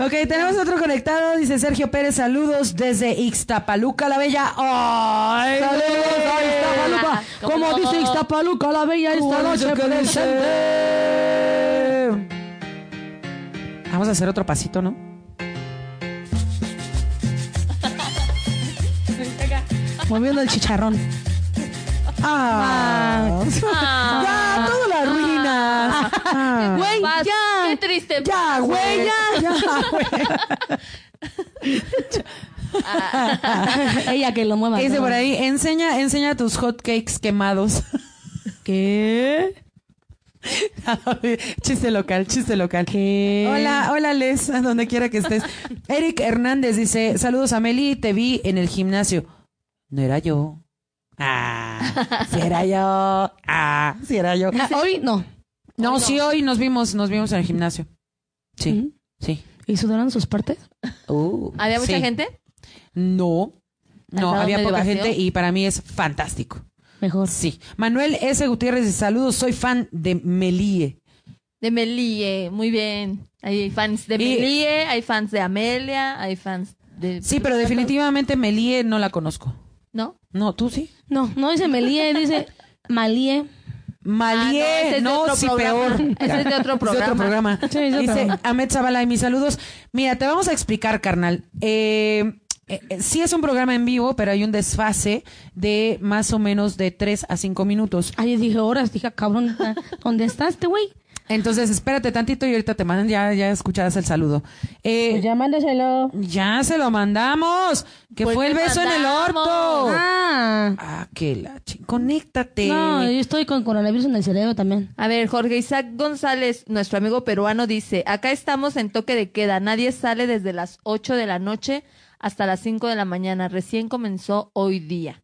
[SPEAKER 2] Ok, tenemos otro conectado, dice Sergio Pérez, saludos desde Ixtapaluca, la Bella. ¡Ay!
[SPEAKER 4] Saludos a Ixtapaluca.
[SPEAKER 5] ¿Cómo
[SPEAKER 4] Como dice Ixtapaluca la bella esta noche presente.
[SPEAKER 2] Vamos a hacer otro pasito, ¿no?
[SPEAKER 4] Moviendo el chicharrón.
[SPEAKER 2] Ah, ya, todo lo arruina. Ah.
[SPEAKER 4] Güey, ya.
[SPEAKER 5] Qué triste.
[SPEAKER 2] Ya, güey, ya, ya, güey.
[SPEAKER 4] Ella que lo mueva.
[SPEAKER 2] Dice por ahí, enseña, enseña tus hot cakes quemados.
[SPEAKER 4] ¿Qué?
[SPEAKER 2] chiste local, chiste local.
[SPEAKER 4] ¿Qué?
[SPEAKER 2] Hola, hola Les, a donde quiera que estés. Eric Hernández dice, saludos a Meli, te vi en el gimnasio. No era yo. Ah. Si era yo. Ah, si era yo.
[SPEAKER 4] Ah, Hoy no.
[SPEAKER 2] No, sí, hoy nos vimos, nos vimos en el gimnasio. Sí, sí.
[SPEAKER 4] ¿Y sudaron sus partes?
[SPEAKER 2] Uh,
[SPEAKER 5] ¿Había mucha
[SPEAKER 2] sí.
[SPEAKER 5] gente?
[SPEAKER 2] No. No,
[SPEAKER 5] ¿Estaba
[SPEAKER 2] había poca
[SPEAKER 5] vacío?
[SPEAKER 2] gente y para mí es fantástico.
[SPEAKER 4] Mejor.
[SPEAKER 2] Sí. Manuel S. Gutiérrez, saludos, soy fan de Melie.
[SPEAKER 5] De Melie, muy bien. Hay fans de
[SPEAKER 2] Y-
[SPEAKER 5] Melie, hay fans de Amelia, hay fans de...
[SPEAKER 2] Sí, pero definitivamente Melie no la conozco.
[SPEAKER 5] ¿No?
[SPEAKER 2] No, ¿tú sí?
[SPEAKER 4] No, no dice Melie, dice Malie.
[SPEAKER 2] Malie,
[SPEAKER 5] Ah, es
[SPEAKER 2] no,
[SPEAKER 5] otro
[SPEAKER 2] sí,
[SPEAKER 5] programa.
[SPEAKER 2] peor.
[SPEAKER 5] Ese es de otro
[SPEAKER 2] Es
[SPEAKER 5] programa.
[SPEAKER 2] programa.
[SPEAKER 4] Sí, es de otro
[SPEAKER 2] Dice
[SPEAKER 4] programa.
[SPEAKER 2] Ahmed Zavala y mis saludos. Mira, te vamos a explicar, carnal. Eh, eh, eh, sí es un programa en vivo, pero hay un desfase de más o menos de 3 a 5 minutos.
[SPEAKER 4] Ay, dije horas, dije, cabrón, ¿dónde está este güey?
[SPEAKER 2] Entonces, espérate tantito y ahorita te mandan, ya, ya escucharás el saludo. Eh,
[SPEAKER 4] Pues ya mándeselo.
[SPEAKER 2] ya se lo mandamos. Que
[SPEAKER 5] Pues
[SPEAKER 2] fue el beso en el orto.
[SPEAKER 4] Ah.
[SPEAKER 2] Ah, que la Conéctate.
[SPEAKER 4] No, yo estoy con coronavirus en el cerebro también.
[SPEAKER 5] A ver, Jorge Isaac González, nuestro amigo peruano, dice, acá estamos en toque de queda, nadie sale desde las 8 de la noche hasta las 5 de la mañana, recién comenzó hoy día.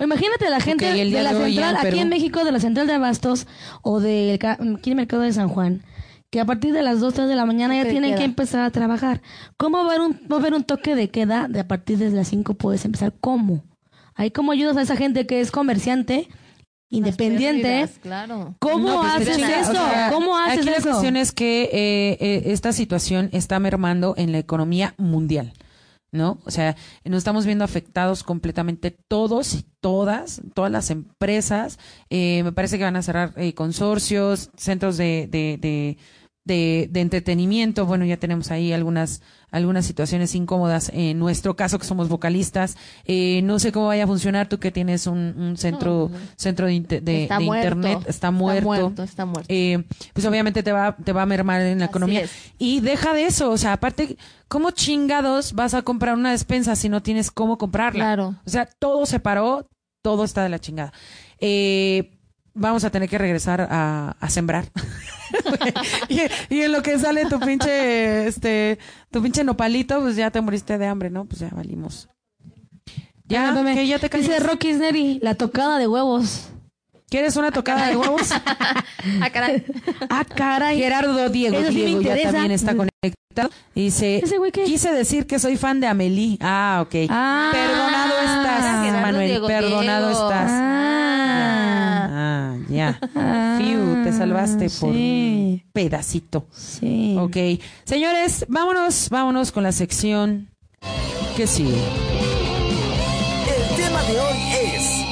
[SPEAKER 4] Imagínate la gente
[SPEAKER 2] Ok, el día
[SPEAKER 4] de la
[SPEAKER 2] de hoy ya
[SPEAKER 4] central,
[SPEAKER 2] en
[SPEAKER 4] aquí en México, de la central de Abastos o del aquí en el mercado de San Juan, que a partir de las 2, 3 de la mañana ya tienen
[SPEAKER 5] queda.
[SPEAKER 4] que empezar a trabajar. ¿Cómo va a haber un, va a haber un toque de queda de a partir de las 5 puedes empezar? ¿Cómo? Ahí cómo ayudas a esa gente que es comerciante, independiente.
[SPEAKER 5] Pérdidas, claro.
[SPEAKER 4] ¿Cómo
[SPEAKER 2] No, pues,
[SPEAKER 4] haces eso?
[SPEAKER 2] o sea,
[SPEAKER 4] ¿Cómo haces
[SPEAKER 2] aquí
[SPEAKER 4] eso?
[SPEAKER 2] la cuestión es que eh, eh, esta situación está mermando en la economía mundial, ¿no? O sea, nos estamos viendo afectados completamente todos y todas, todas las empresas. Eh, me parece que van a cerrar eh, consorcios, centros de, de, de, de, de entretenimiento. Bueno, ya tenemos ahí algunas algunas situaciones incómodas. En nuestro caso, que somos vocalistas, eh, no sé cómo vaya a funcionar. Tú que tienes un, un centro
[SPEAKER 5] No, no.
[SPEAKER 2] centro de, de-
[SPEAKER 5] Está
[SPEAKER 2] de
[SPEAKER 5] muerto.
[SPEAKER 2] internet, está muerto.
[SPEAKER 5] Está muerto, está muerto.
[SPEAKER 2] Eh, pues obviamente te va, te va a mermar en la
[SPEAKER 5] Así
[SPEAKER 2] economía.
[SPEAKER 5] es.
[SPEAKER 2] Y deja de eso, o sea, aparte, ¿cómo chingados vas a comprar una despensa si no tienes cómo comprarla?
[SPEAKER 5] Claro.
[SPEAKER 2] O sea, todo se paró, todo está de la chingada. Eh, vamos a tener que regresar a, a sembrar. y, y en lo que sale tu pinche, este, tu pinche nopalito, pues ya te moriste de hambre, ¿no? Pues ya valimos. Ya, que ya te
[SPEAKER 4] Dice
[SPEAKER 2] callas.
[SPEAKER 4] Rocky Sneri, la tocada de huevos.
[SPEAKER 2] ¿Quieres una tocada de huevos?
[SPEAKER 5] Ah, caray.
[SPEAKER 4] Ah, caray.
[SPEAKER 2] Gerardo Diego,
[SPEAKER 4] Eso sí me
[SPEAKER 2] Diego ya también está conectado. Dice, quise decir que soy fan de Amelie. Ah, ok.
[SPEAKER 4] Ah.
[SPEAKER 2] perdonado estás,
[SPEAKER 5] Gerardo
[SPEAKER 2] Manuel,
[SPEAKER 5] Diego
[SPEAKER 2] perdonado
[SPEAKER 5] Diego.
[SPEAKER 2] estás.
[SPEAKER 5] Ah.
[SPEAKER 2] Ah, ya.
[SPEAKER 4] Ah,
[SPEAKER 2] Fiu, te salvaste por
[SPEAKER 4] sí.
[SPEAKER 2] un pedacito.
[SPEAKER 4] Sí.
[SPEAKER 2] Ok. Señores, vámonos, vámonos con la sección que sigue.
[SPEAKER 1] El tema de hoy es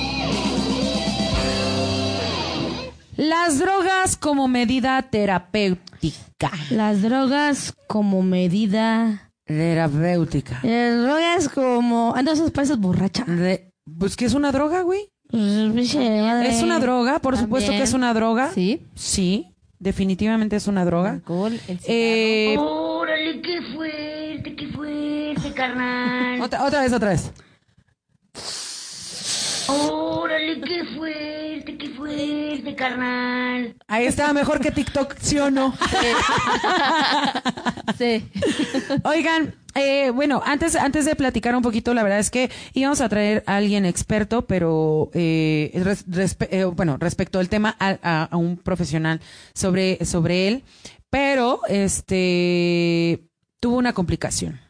[SPEAKER 2] Las drogas como medida terapéutica.
[SPEAKER 4] Las drogas como medida.
[SPEAKER 2] Terapéutica.
[SPEAKER 4] Las drogas como. Ah, Entonces pareces borracha.
[SPEAKER 2] Re- pues, ¿qué es una droga, güey?
[SPEAKER 4] Pues.
[SPEAKER 2] Es una droga, por supuesto
[SPEAKER 5] También.
[SPEAKER 2] que es una droga.
[SPEAKER 5] Sí.
[SPEAKER 2] Sí, definitivamente es una droga.
[SPEAKER 5] Alcohol, el.
[SPEAKER 2] Eh,
[SPEAKER 6] Órale, qué fuerte, qué fuerte, carnal.
[SPEAKER 2] otra, otra vez, otra vez.
[SPEAKER 6] Órale, qué fuerte, qué fuerte, carnal.
[SPEAKER 2] Ahí está, mejor que TikTok, ¿sí o no?
[SPEAKER 5] Sí.
[SPEAKER 2] Oigan, eh, bueno, antes, antes de platicar un poquito, la verdad es que íbamos a traer a alguien experto, pero eh, respe- eh, bueno, respecto al tema, a, a- a un profesional sobre, sobre él, pero este tuvo una complicación.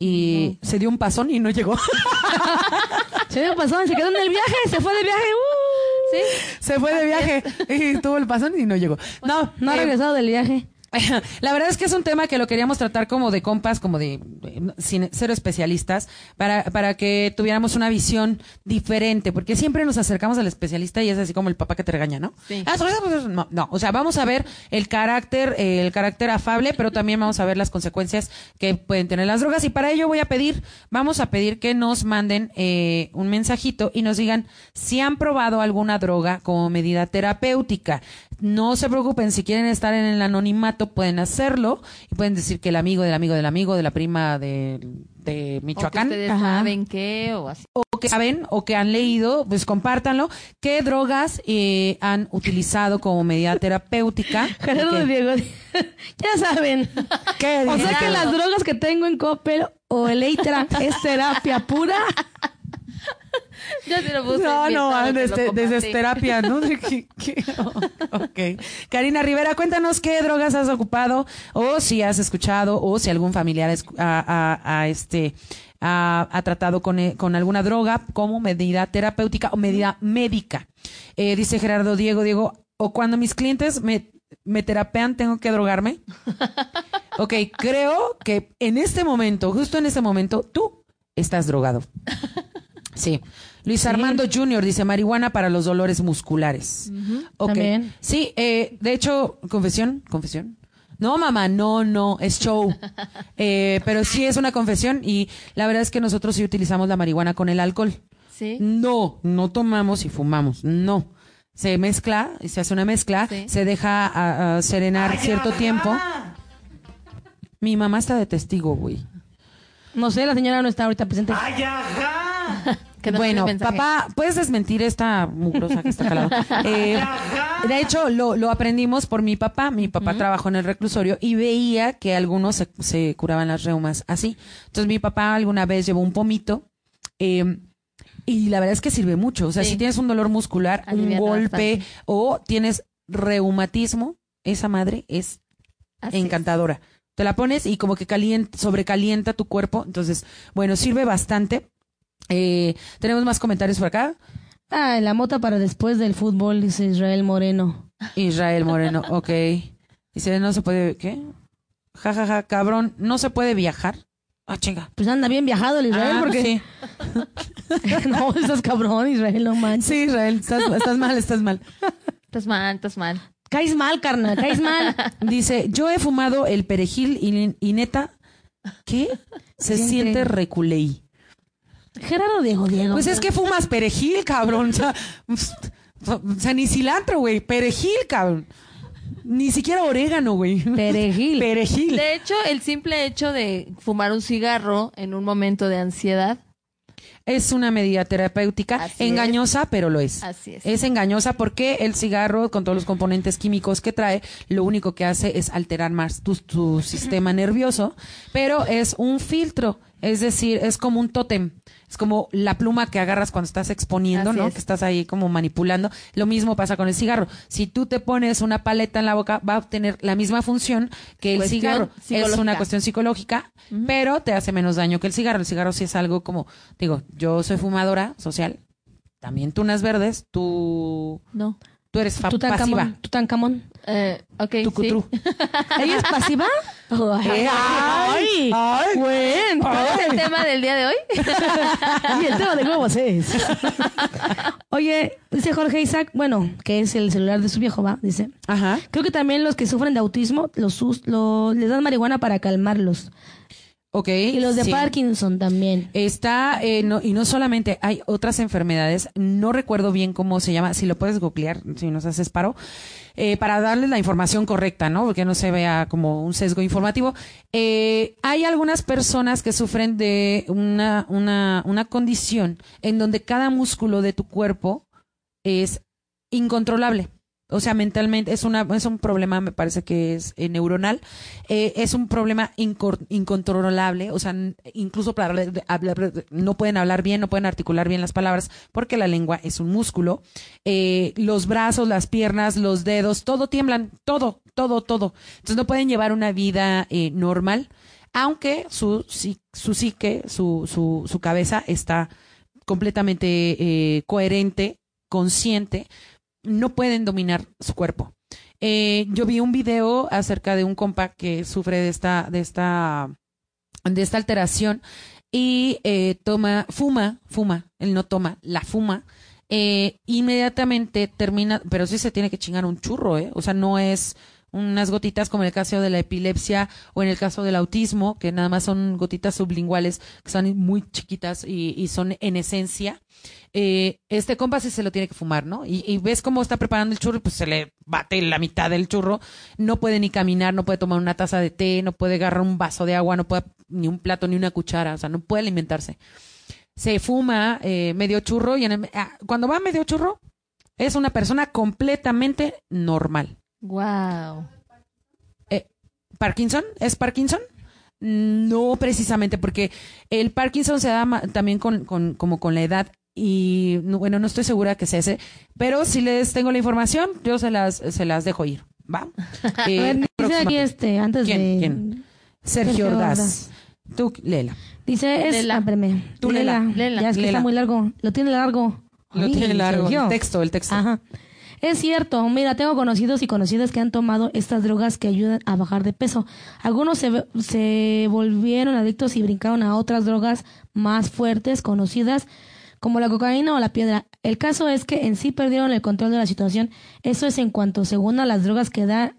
[SPEAKER 2] Y se dio un pasón y no llegó.
[SPEAKER 4] Se dio pasón, se quedó en el viaje, se fue de viaje. ¡uh!
[SPEAKER 5] Sí.
[SPEAKER 2] se fue de viaje y tuvo el pasón y no llegó. No,
[SPEAKER 4] No ha
[SPEAKER 2] eh,
[SPEAKER 4] regresado del viaje.
[SPEAKER 2] La verdad es que es un tema que lo queríamos tratar como de compas, como de, de- sin ser especialistas, para, para que tuviéramos una visión diferente, porque siempre nos acercamos al especialista y es así como el papá que te regaña, ¿no?
[SPEAKER 5] Sí.
[SPEAKER 2] Ah, No, no, o sea, vamos a ver el carácter, eh, el carácter afable, pero también vamos a ver las consecuencias que pueden tener las drogas y para ello voy a pedir, vamos a pedir que nos manden eh, un mensajito y nos digan si han probado alguna droga como medida terapéutica. No se preocupen, si quieren estar en el anonimato pueden hacerlo y pueden decir que el amigo del amigo del amigo de la prima de, de
[SPEAKER 5] O que
[SPEAKER 2] Michoacán
[SPEAKER 5] ustedes
[SPEAKER 4] Ajá.
[SPEAKER 5] saben qué o así.
[SPEAKER 2] o que saben o que han leído, pues compártanlo. ¿Qué drogas eh, han utilizado como medida terapéutica?
[SPEAKER 4] Gerardo Diego. ya saben.
[SPEAKER 2] ¿Qué
[SPEAKER 4] O sea que las drogas que tengo en Coppel o el Eitra es terapia pura.
[SPEAKER 5] Yo sí lo puse
[SPEAKER 2] No, no, desde, terapia, ¿no? Ok. Karina Rivera, cuéntanos qué drogas has ocupado o si has escuchado o si algún familiar ha- ha, este, ha, ha tratado con, eh, con alguna droga como medida terapéutica o medida médica. Eh, dice Gerardo Diego, Diego, o cuando mis clientes me, me terapean, tengo que drogarme. Ok, creo que en este momento, justo en este momento, tú estás drogado. Sí. Luis Armando Jr. dice marihuana para los dolores musculares. Ok.
[SPEAKER 4] También.
[SPEAKER 2] Sí, eh, de hecho, confesión, confesión. No, mamá, no, no, es show. Eh, pero sí es una confesión y la verdad es que nosotros sí utilizamos la marihuana con el alcohol.
[SPEAKER 5] Sí.
[SPEAKER 2] No, no tomamos y fumamos, no. Se mezcla, y se hace una mezcla,
[SPEAKER 5] Sí.
[SPEAKER 2] se deja a- a serenar cierto tiempo. Mi mamá está de testigo, güey.
[SPEAKER 4] No sé, la señora no está ahorita presente.
[SPEAKER 5] Que nos
[SPEAKER 2] bueno, papá, puedes desmentir esta mugrosa que está acá al lado? Eh, de hecho, lo, lo aprendimos por mi papá. Mi papá trabajó en el reclusorio y veía que algunos se, se curaban las reumas así. Entonces, mi papá alguna vez llevó un pomito eh, y la verdad es que sirve mucho. O sea,
[SPEAKER 5] Sí.
[SPEAKER 2] si tienes un dolor muscular,
[SPEAKER 5] Aliviana
[SPEAKER 2] un golpe
[SPEAKER 5] bastante.
[SPEAKER 2] o tienes reumatismo, esa madre es
[SPEAKER 5] Así es.
[SPEAKER 2] encantadora. Te la pones y como que calienta, sobrecalienta tu cuerpo. Entonces, bueno, sirve bastante. Eh, tenemos más comentarios por acá.
[SPEAKER 4] Ah, la mota para después del fútbol, dice Israel Moreno.
[SPEAKER 2] Israel Moreno, ok. Dice, no se puede, ¿qué? Ja, ja, ja, cabrón, no se puede viajar. Ah, chinga.
[SPEAKER 4] Pues anda bien viajado el Israel,
[SPEAKER 2] Ah,
[SPEAKER 4] porque
[SPEAKER 2] sí.
[SPEAKER 4] no, estás cabrón, Israel, no manches.
[SPEAKER 2] Sí, Israel, estás, estás mal, estás mal.
[SPEAKER 5] Estás mal, estás mal.
[SPEAKER 4] Caes mal, carnal, caes mal.
[SPEAKER 2] Dice, yo he fumado el perejil y, y neta, ¿qué? Se
[SPEAKER 4] Siente-
[SPEAKER 2] siente reculei.
[SPEAKER 4] Gerardo Diego, Diego.
[SPEAKER 2] Pues es que fumas perejil, cabrón. O sea, o sea, ni cilantro, güey. Perejil, cabrón. Ni siquiera orégano, güey.
[SPEAKER 4] Perejil.
[SPEAKER 2] Perejil.
[SPEAKER 5] De hecho, el simple hecho de fumar un cigarro en un momento de ansiedad,
[SPEAKER 2] Es una medida terapéutica
[SPEAKER 5] Así
[SPEAKER 2] engañosa, pero lo es.
[SPEAKER 5] así es.
[SPEAKER 2] Es engañosa porque el cigarro, con todos los componentes químicos que trae, lo único que hace es alterar más tu, tu sistema nervioso, pero es un filtro, es decir, es como un tótem, es como la pluma que agarras cuando estás exponiendo,
[SPEAKER 5] Así
[SPEAKER 2] ¿no?
[SPEAKER 5] es.
[SPEAKER 2] Que estás ahí como manipulando. Lo mismo pasa con el cigarro. Si tú te pones una paleta en la boca, va a obtener la misma función que el
[SPEAKER 5] Cuestión
[SPEAKER 2] cigarro. Es una cuestión psicológica, pero te hace menos daño que el cigarro. El cigarro sí es algo como, digo, yo soy fumadora social, también tú unas verdes, tú,
[SPEAKER 5] No.
[SPEAKER 2] tú eres fa-
[SPEAKER 4] Tutankamón.
[SPEAKER 2] pasiva.
[SPEAKER 4] Tutankamón.
[SPEAKER 5] Eh, ok,
[SPEAKER 2] Tu
[SPEAKER 5] sí.
[SPEAKER 4] ¿Ella es pasiva?
[SPEAKER 2] Eh, ay, ay,
[SPEAKER 4] Buen.
[SPEAKER 5] ¿Cuál es el tema del día de hoy?
[SPEAKER 4] Y el tema de huevos es. Oye, dice Jorge Isaac, bueno, que es el celular de su viejo, va, dice.
[SPEAKER 2] Ajá.
[SPEAKER 4] Creo que también los que sufren de autismo los, us- lo- les dan marihuana para calmarlos.
[SPEAKER 2] Ok.
[SPEAKER 4] Y los de
[SPEAKER 2] sí.
[SPEAKER 4] Parkinson también.
[SPEAKER 2] Está, eh, no, y no solamente, hay otras enfermedades, no recuerdo bien cómo se llama, si lo puedes googlear, si nos haces paro, eh, para darles la información correcta, ¿no? Porque no se vea como un sesgo informativo. Eh, hay algunas personas que sufren de una, una, una condición en donde cada músculo de tu cuerpo es incontrolable. O sea, mentalmente es una es un problema, me parece que es eh, neuronal, Eh, es un problema incontrolable, o sea, incluso para no pueden hablar bien, no pueden articular bien las palabras porque la lengua es un músculo. Eh, los brazos, las piernas, los dedos, todo tiemblan, todo, todo, todo. Entonces no pueden llevar una vida normal, aunque su su psique, su su su cabeza está completamente coherente, consciente, no pueden dominar su cuerpo. Eh, yo vi un video acerca de un compa que sufre de esta, de esta, de esta alteración y eh, toma, fuma, fuma, él no toma, la fuma. eh, inmediatamente termina, pero sí se tiene que chingar un churro, ¿eh? O sea, no es unas gotitas como en el caso de la epilepsia o en el caso del autismo, que nada más son gotitas sublinguales, que son muy chiquitas y, y son en esencia. Eh, este compa sí se lo tiene que fumar, ¿no? Y, y ves cómo está preparando el churro y pues se le bate la mitad del churro. No puede ni caminar, no puede tomar una taza de té, no puede agarrar un vaso de agua, no puede ni un plato ni una cuchara, o sea, no puede alimentarse. Se fuma eh, medio churro y ah, cuando va medio churro es una persona completamente normal.
[SPEAKER 5] Wow.
[SPEAKER 2] ¿Parkinson? ¿Es Parkinson? No precisamente, porque el Parkinson se da también con, con- como con la edad y no- bueno, no estoy segura que sea ese, pero si les tengo la información, yo se las, se las dejo ir. ¿Va? Eh,
[SPEAKER 4] A ver, dice
[SPEAKER 2] próxima-
[SPEAKER 4] aquí este, antes
[SPEAKER 2] ¿Quién?
[SPEAKER 4] de...
[SPEAKER 2] ¿Quién? Sergio
[SPEAKER 4] Sergio
[SPEAKER 2] Ordaz.
[SPEAKER 4] Ordaz.
[SPEAKER 2] Tú, Lela.
[SPEAKER 4] Dice, es...
[SPEAKER 5] Lela.
[SPEAKER 4] ah, espérame.
[SPEAKER 2] Tú, Lela.
[SPEAKER 5] Lela.
[SPEAKER 4] Ya es que
[SPEAKER 2] Lela.
[SPEAKER 4] está muy largo. Lo tiene largo.
[SPEAKER 2] Lo
[SPEAKER 4] Ay,
[SPEAKER 2] tiene largo.
[SPEAKER 4] Sergio.
[SPEAKER 2] El texto, el texto.
[SPEAKER 4] Ajá. Es cierto, mira, tengo conocidos y conocidas que han tomado estas drogas que ayudan a bajar de peso. Algunos se, se volvieron adictos y brincaron a otras drogas más fuertes, conocidas, como la cocaína o la piedra. El caso es que en sí perdieron el control de la situación. Eso es en cuanto, según a las drogas que da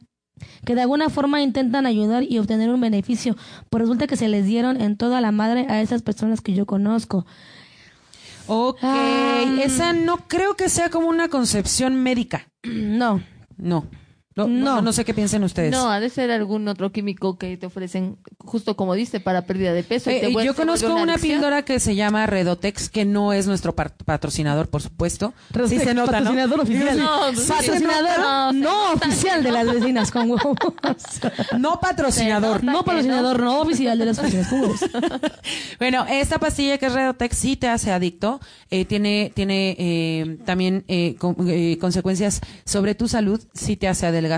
[SPEAKER 4] que de alguna forma intentan ayudar y obtener un beneficio, pero resulta que se les dieron en toda la madre a esas personas que yo conozco.
[SPEAKER 2] Ok,
[SPEAKER 4] Ah.
[SPEAKER 2] esa no creo que sea como una concepción médica.
[SPEAKER 4] No,
[SPEAKER 2] No. No,
[SPEAKER 4] No.
[SPEAKER 2] no, no sé qué piensen ustedes.
[SPEAKER 5] No, ha de ser algún otro químico que te ofrecen, justo como dice, para pérdida de peso. y
[SPEAKER 2] Eh,
[SPEAKER 5] te
[SPEAKER 2] yo conozco una píldora que se llama Redotex, que no es nuestro patrocinador, por supuesto. sí se nota, ¿no?
[SPEAKER 4] patrocinador oficial.
[SPEAKER 5] No, sí,
[SPEAKER 4] patrocinador
[SPEAKER 5] no,
[SPEAKER 4] no, oficial de las vecinas con huevos.
[SPEAKER 2] No patrocinador.
[SPEAKER 4] no patrocinador no oficial de las vecinas con huevos.
[SPEAKER 2] Bueno, esta pastilla que es Redotex sí te hace adicto. eh, tiene tiene eh, también eh, con- eh, consecuencias sobre tu salud. Sí te hace adelgazar.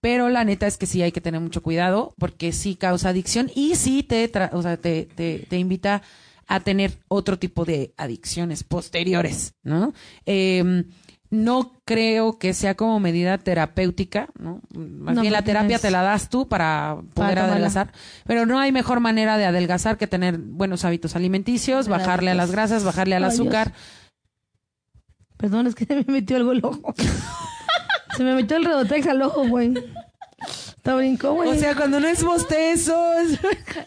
[SPEAKER 2] Pero la neta es que sí hay que tener mucho cuidado porque sí causa adicción y sí te, tra- o sea, te, te, te invita a tener otro tipo de adicciones posteriores, ¿no? Eh, no creo que sea como medida terapéutica, ¿no? Más
[SPEAKER 4] No,
[SPEAKER 2] bien la terapia te la das tú para poder adelgazar, pero no hay mejor manera de adelgazar que tener buenos hábitos alimenticios, bajarle a las grasas, bajarle al
[SPEAKER 4] Ay, Dios.
[SPEAKER 2] azúcar.
[SPEAKER 4] Perdón, es que me metió algo el ojo. Se me metió el redotex al ojo, güey. Está brincó, güey.
[SPEAKER 2] O sea, cuando no es bostezo,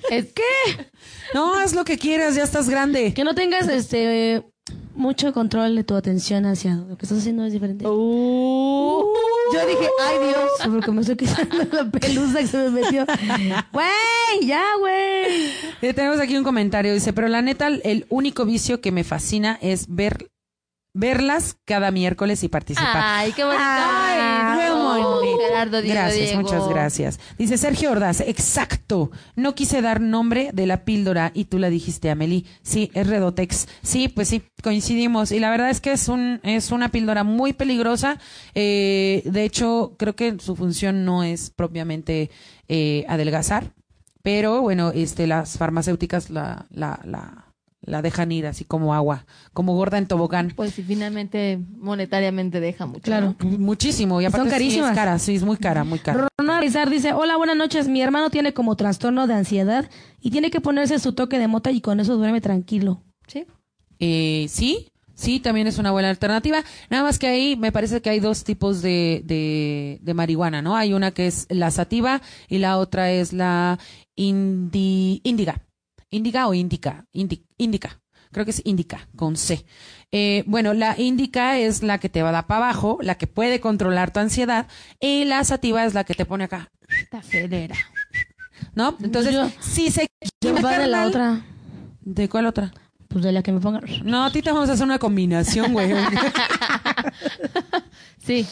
[SPEAKER 2] es-
[SPEAKER 5] que
[SPEAKER 2] no, haz lo que quieras, ya estás grande.
[SPEAKER 4] que no tengas este mucho control de tu atención hacia lo que estás haciendo es diferente.
[SPEAKER 2] Uh.
[SPEAKER 4] Yo dije, ay Dios, porque me estoy quitando la pelusa que se me metió. Güey, ya, güey.
[SPEAKER 2] Eh, tenemos aquí un comentario, dice, pero la neta, el único vicio que me fascina es ver verlas cada miércoles y participar.
[SPEAKER 5] Ay, qué bonito.
[SPEAKER 2] Ay, qué bonito.
[SPEAKER 5] Gerardo Diego
[SPEAKER 2] Gracias,
[SPEAKER 5] Diego.
[SPEAKER 2] muchas gracias. Dice Sergio Ordaz, exacto. No quise dar nombre de la píldora y tú la dijiste, Amelie. Sí, es Redotex. Sí, pues sí, coincidimos. Y la verdad es que es un es una píldora muy peligrosa. Eh, de hecho, creo que su función no es propiamente eh, adelgazar, pero bueno, este las farmacéuticas la la la la dejan ir así como agua, como gorda en tobogán.
[SPEAKER 5] Pues sí, finalmente monetariamente deja mucho.
[SPEAKER 4] Claro.
[SPEAKER 5] ¿no?
[SPEAKER 2] Muchísimo. Y aparte sí
[SPEAKER 4] carísimas.
[SPEAKER 2] es cara, sí, es muy cara, muy cara.
[SPEAKER 4] Ronald Rizar dice, hola, buenas noches. Mi hermano tiene como trastorno de ansiedad y tiene que ponerse su toque de mota y con eso duerme tranquilo.
[SPEAKER 5] Sí.
[SPEAKER 2] Eh, sí, sí, también es una buena alternativa. Nada más que ahí me parece que hay dos tipos de, de, de marihuana, ¿no? Hay una que es la sativa y la otra es la indi, índiga. Índiga o índica, Indi- índica. Creo que es índica, con C. Eh, bueno, la índica es la que te va a dar para abajo, la que puede controlar tu ansiedad, y la sativa es la que te pone acá,
[SPEAKER 5] Te acelera.
[SPEAKER 2] ¿no? Entonces,
[SPEAKER 4] Yo-
[SPEAKER 2] si se
[SPEAKER 4] Yo va de la otra,
[SPEAKER 2] ¿De cuál otra?
[SPEAKER 4] pues de la que me ponga.
[SPEAKER 2] No, a ti te vamos a hacer una combinación, güey.
[SPEAKER 5] Sí.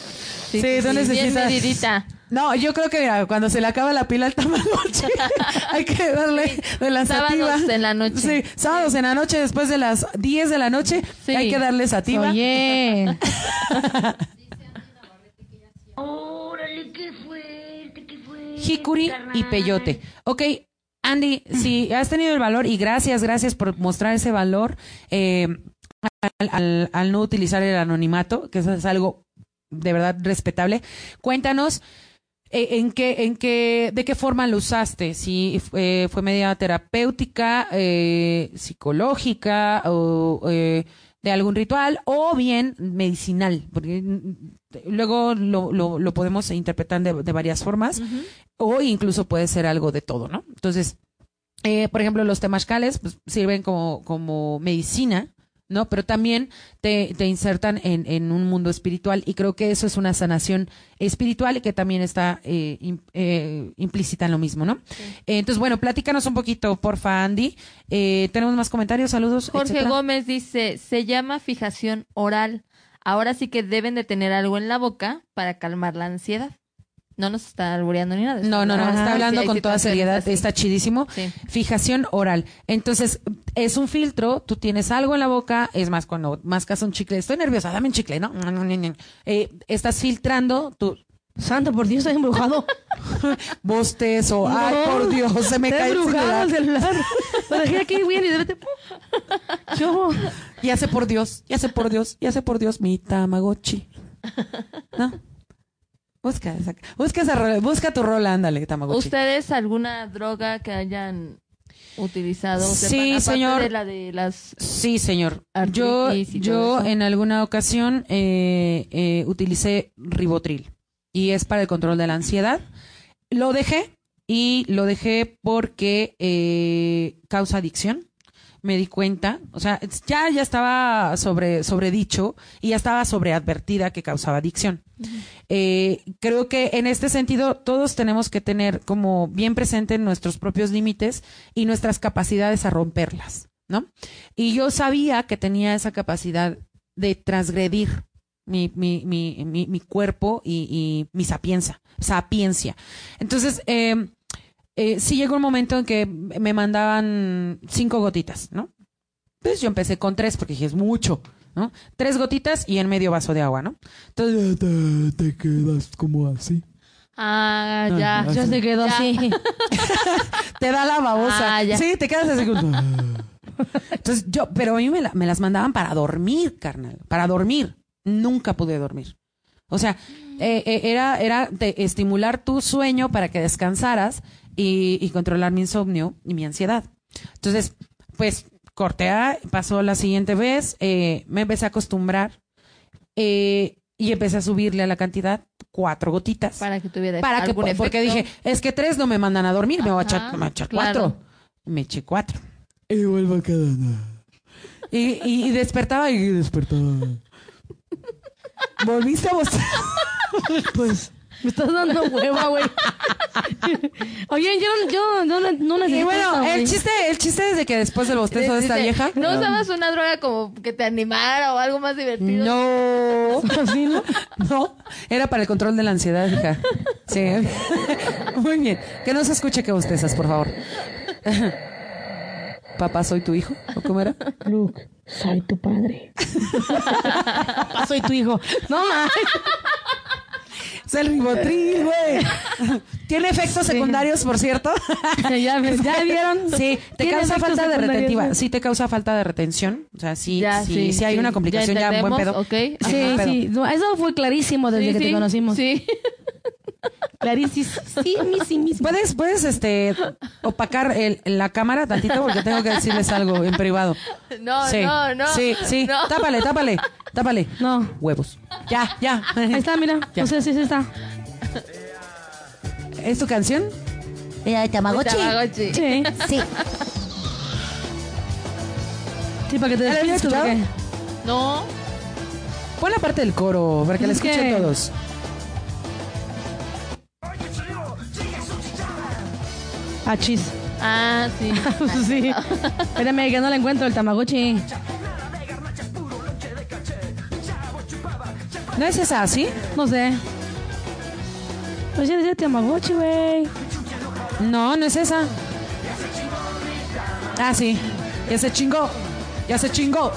[SPEAKER 2] Sí,
[SPEAKER 5] Sí,
[SPEAKER 2] tú
[SPEAKER 5] Bien
[SPEAKER 2] necesitas-
[SPEAKER 5] medidita.
[SPEAKER 2] No, yo creo que mira, cuando se le acaba la pila al Tamagotchi, hay que darle de la sativa.
[SPEAKER 5] Sábados en la noche.
[SPEAKER 2] Sí, sábados en la noche, después de las 10 de la noche,
[SPEAKER 5] Sí.
[SPEAKER 2] hay que darle sativa.
[SPEAKER 4] Oye,
[SPEAKER 6] Órale, qué fuerte, qué fuerte.
[SPEAKER 2] Jicuri y peyote. Ok, Andy, si has tenido el valor, y gracias, gracias por mostrar ese valor eh, al, al- al no utilizar el anonimato, que eso es algo de verdad respetable. Cuéntanos. Eh, ¿En qué, en qué, de qué forma lo usaste? Si eh, fue media terapéutica, eh, psicológica o eh, de algún ritual o bien medicinal, porque mm, luego lo, lo, lo podemos interpretar de, de varias formas o incluso puede ser algo de todo, ¿no? Entonces, eh, por ejemplo, los temazcales pues, sirven como, como medicina, ¿no? Pero también te, te insertan en, en un mundo espiritual y creo que eso es una sanación espiritual y que también está eh, eh, implícita en lo mismo, ¿no? Eh, entonces, bueno, platícanos un poquito, porfa, Andy. Eh, Tenemos más comentarios, saludos.
[SPEAKER 5] Jorge
[SPEAKER 2] etcétera?
[SPEAKER 5] Gómez dice, se llama fijación oral. Ahora sí que deben de tener algo en la boca para calmar la ansiedad. No nos está albureando ni nada.
[SPEAKER 2] No, no, no, está
[SPEAKER 5] sí,
[SPEAKER 2] hablando con toda seriedad,
[SPEAKER 5] así.
[SPEAKER 2] está chidísimo.
[SPEAKER 5] Sí.
[SPEAKER 2] Fijación oral. Entonces, es un filtro, tú tienes algo en la boca, es más, cuando mascas un chicle, estoy nerviosa, dame un chicle, ¿no? Eh, estás filtrando tu
[SPEAKER 4] Santo, por Dios, estoy embrujado.
[SPEAKER 2] bostezo, ay,
[SPEAKER 4] No,
[SPEAKER 2] por Dios, se me cae
[SPEAKER 4] embrujado el celular. Lo dejé aquí y de repente... ¡pum! Yo...
[SPEAKER 2] Ya sé por Dios, ya sé por Dios, ya sé por Dios, mi Tamagotchi. ¿No? Busca esa, busca esa rola, busca tu rola, ándale, Tamagotchi.
[SPEAKER 5] ¿Ustedes alguna droga que hayan utilizado?
[SPEAKER 2] Sí,
[SPEAKER 5] aparte
[SPEAKER 2] señor.
[SPEAKER 5] de la de las...
[SPEAKER 2] Sí, señor. Yo, yo en alguna ocasión eh, eh, utilicé ribotril y es para el control de la ansiedad. Lo dejé y lo dejé porque eh, causa adicción. Me di cuenta, o sea, ya, ya estaba sobre, sobredicho y ya estaba sobreadvertida que causaba adicción. Eh, creo que en este sentido todos tenemos que tener como bien presente nuestros propios límites y nuestras capacidades a romperlas, ¿no? Y yo sabía que tenía esa capacidad de transgredir mi, mi, mi, mi, mi cuerpo y, y mi sapienza, sapiencia. Entonces, eh, eh, sí llegó un momento en que me mandaban cinco gotitas, ¿no? Entonces yo empecé con tres porque dije, es mucho, ¿no? Tres gotitas y en medio vaso de agua, ¿no? Entonces te, te quedas como así.
[SPEAKER 5] Ah,
[SPEAKER 2] No,
[SPEAKER 5] ya.
[SPEAKER 2] no,
[SPEAKER 4] Ya se quedó así.
[SPEAKER 2] Te da la babosa.
[SPEAKER 5] Ah, ya.
[SPEAKER 2] Sí, te quedas así como... Entonces yo, pero a mí me, la- me las mandaban para dormir, carnal, para dormir. Nunca pude dormir. O sea, eh, eh, era, era de estimular tu sueño para que descansaras y, y controlar mi insomnio y mi ansiedad. Entonces, pues corté pasó la siguiente vez, eh, me empecé a acostumbrar eh, y empecé a subirle a la cantidad cuatro gotitas.
[SPEAKER 5] Para que tuviera
[SPEAKER 2] Para que,
[SPEAKER 5] algún
[SPEAKER 2] porque
[SPEAKER 5] efecto.
[SPEAKER 2] dije, es que tres no me mandan a dormir, me voy a echar, voy a echar
[SPEAKER 5] claro.
[SPEAKER 2] cuatro. Me eché cuatro. Y vuelvo a quedar. Y, y, y despertaba y despertaba. Volviste a bostezar.
[SPEAKER 4] Pues, me estás dando hueva, güey. Oye, yo, yo no, no, no necesito
[SPEAKER 2] Y bueno, el chiste, el chiste es de que después del bostezo de esta vieja.
[SPEAKER 5] ¿No usabas una droga como que te animara o algo más divertido?
[SPEAKER 2] No,
[SPEAKER 4] ¿Así, no?
[SPEAKER 2] no, era para el control de la ansiedad, hija. Sí. Muy bien. Que no se escuche que bostezas, por favor. Papá, soy tu hijo. ¿O cómo era?
[SPEAKER 4] Luke, soy tu padre. Papá, soy tu hijo. No, mames.
[SPEAKER 2] Es el ribotril, güey. Tiene efectos secundarios, por cierto.
[SPEAKER 4] ya, ves, ¿ya vieron?
[SPEAKER 2] Sí, te causa falta de retentiva. Sí, te causa falta de retención. O sea, sí,
[SPEAKER 5] Ya,
[SPEAKER 2] sí,
[SPEAKER 5] sí,
[SPEAKER 2] sí, hay una complicación ya, buen
[SPEAKER 5] entendemos,
[SPEAKER 2] pedo.
[SPEAKER 5] ok.
[SPEAKER 2] Ajá,
[SPEAKER 4] Sí,
[SPEAKER 2] pedo.
[SPEAKER 4] sí. No, eso fue clarísimo desde
[SPEAKER 5] Sí,
[SPEAKER 4] que te conocimos.
[SPEAKER 5] Sí.
[SPEAKER 4] Mi.
[SPEAKER 2] ¿Puedes, puedes, este, opacar el, la cámara tantito? Porque tengo que decirles algo en privado.
[SPEAKER 5] No,
[SPEAKER 2] sí,
[SPEAKER 5] no, no.
[SPEAKER 2] Sí, sí.
[SPEAKER 5] no.
[SPEAKER 2] Tápale, tápale, tápale.
[SPEAKER 4] No.
[SPEAKER 2] Huevos. Ya, ya.
[SPEAKER 4] Ahí está, mira.
[SPEAKER 2] Ya.
[SPEAKER 4] O sea, sí, sí está.
[SPEAKER 2] ¿Es tu canción?
[SPEAKER 6] ¿Era de Tamagotchi?
[SPEAKER 5] Tamagotchi.
[SPEAKER 4] Sí.
[SPEAKER 6] Sí.
[SPEAKER 4] Sí, para que te
[SPEAKER 2] ¿Ya la
[SPEAKER 5] No.
[SPEAKER 2] Pon la parte del coro para que la
[SPEAKER 4] Es
[SPEAKER 2] escuchen todos.
[SPEAKER 4] Ah, chis.
[SPEAKER 5] Ah, sí.
[SPEAKER 4] sí. Espérame, que no la encuentro el Tamagotchi.
[SPEAKER 2] ¿No es esa así?
[SPEAKER 4] No sé. Pues ya decía Tamagotchi, güey.
[SPEAKER 2] No, no es esa. Ah, sí. Ya se chingó. Ya se chingó.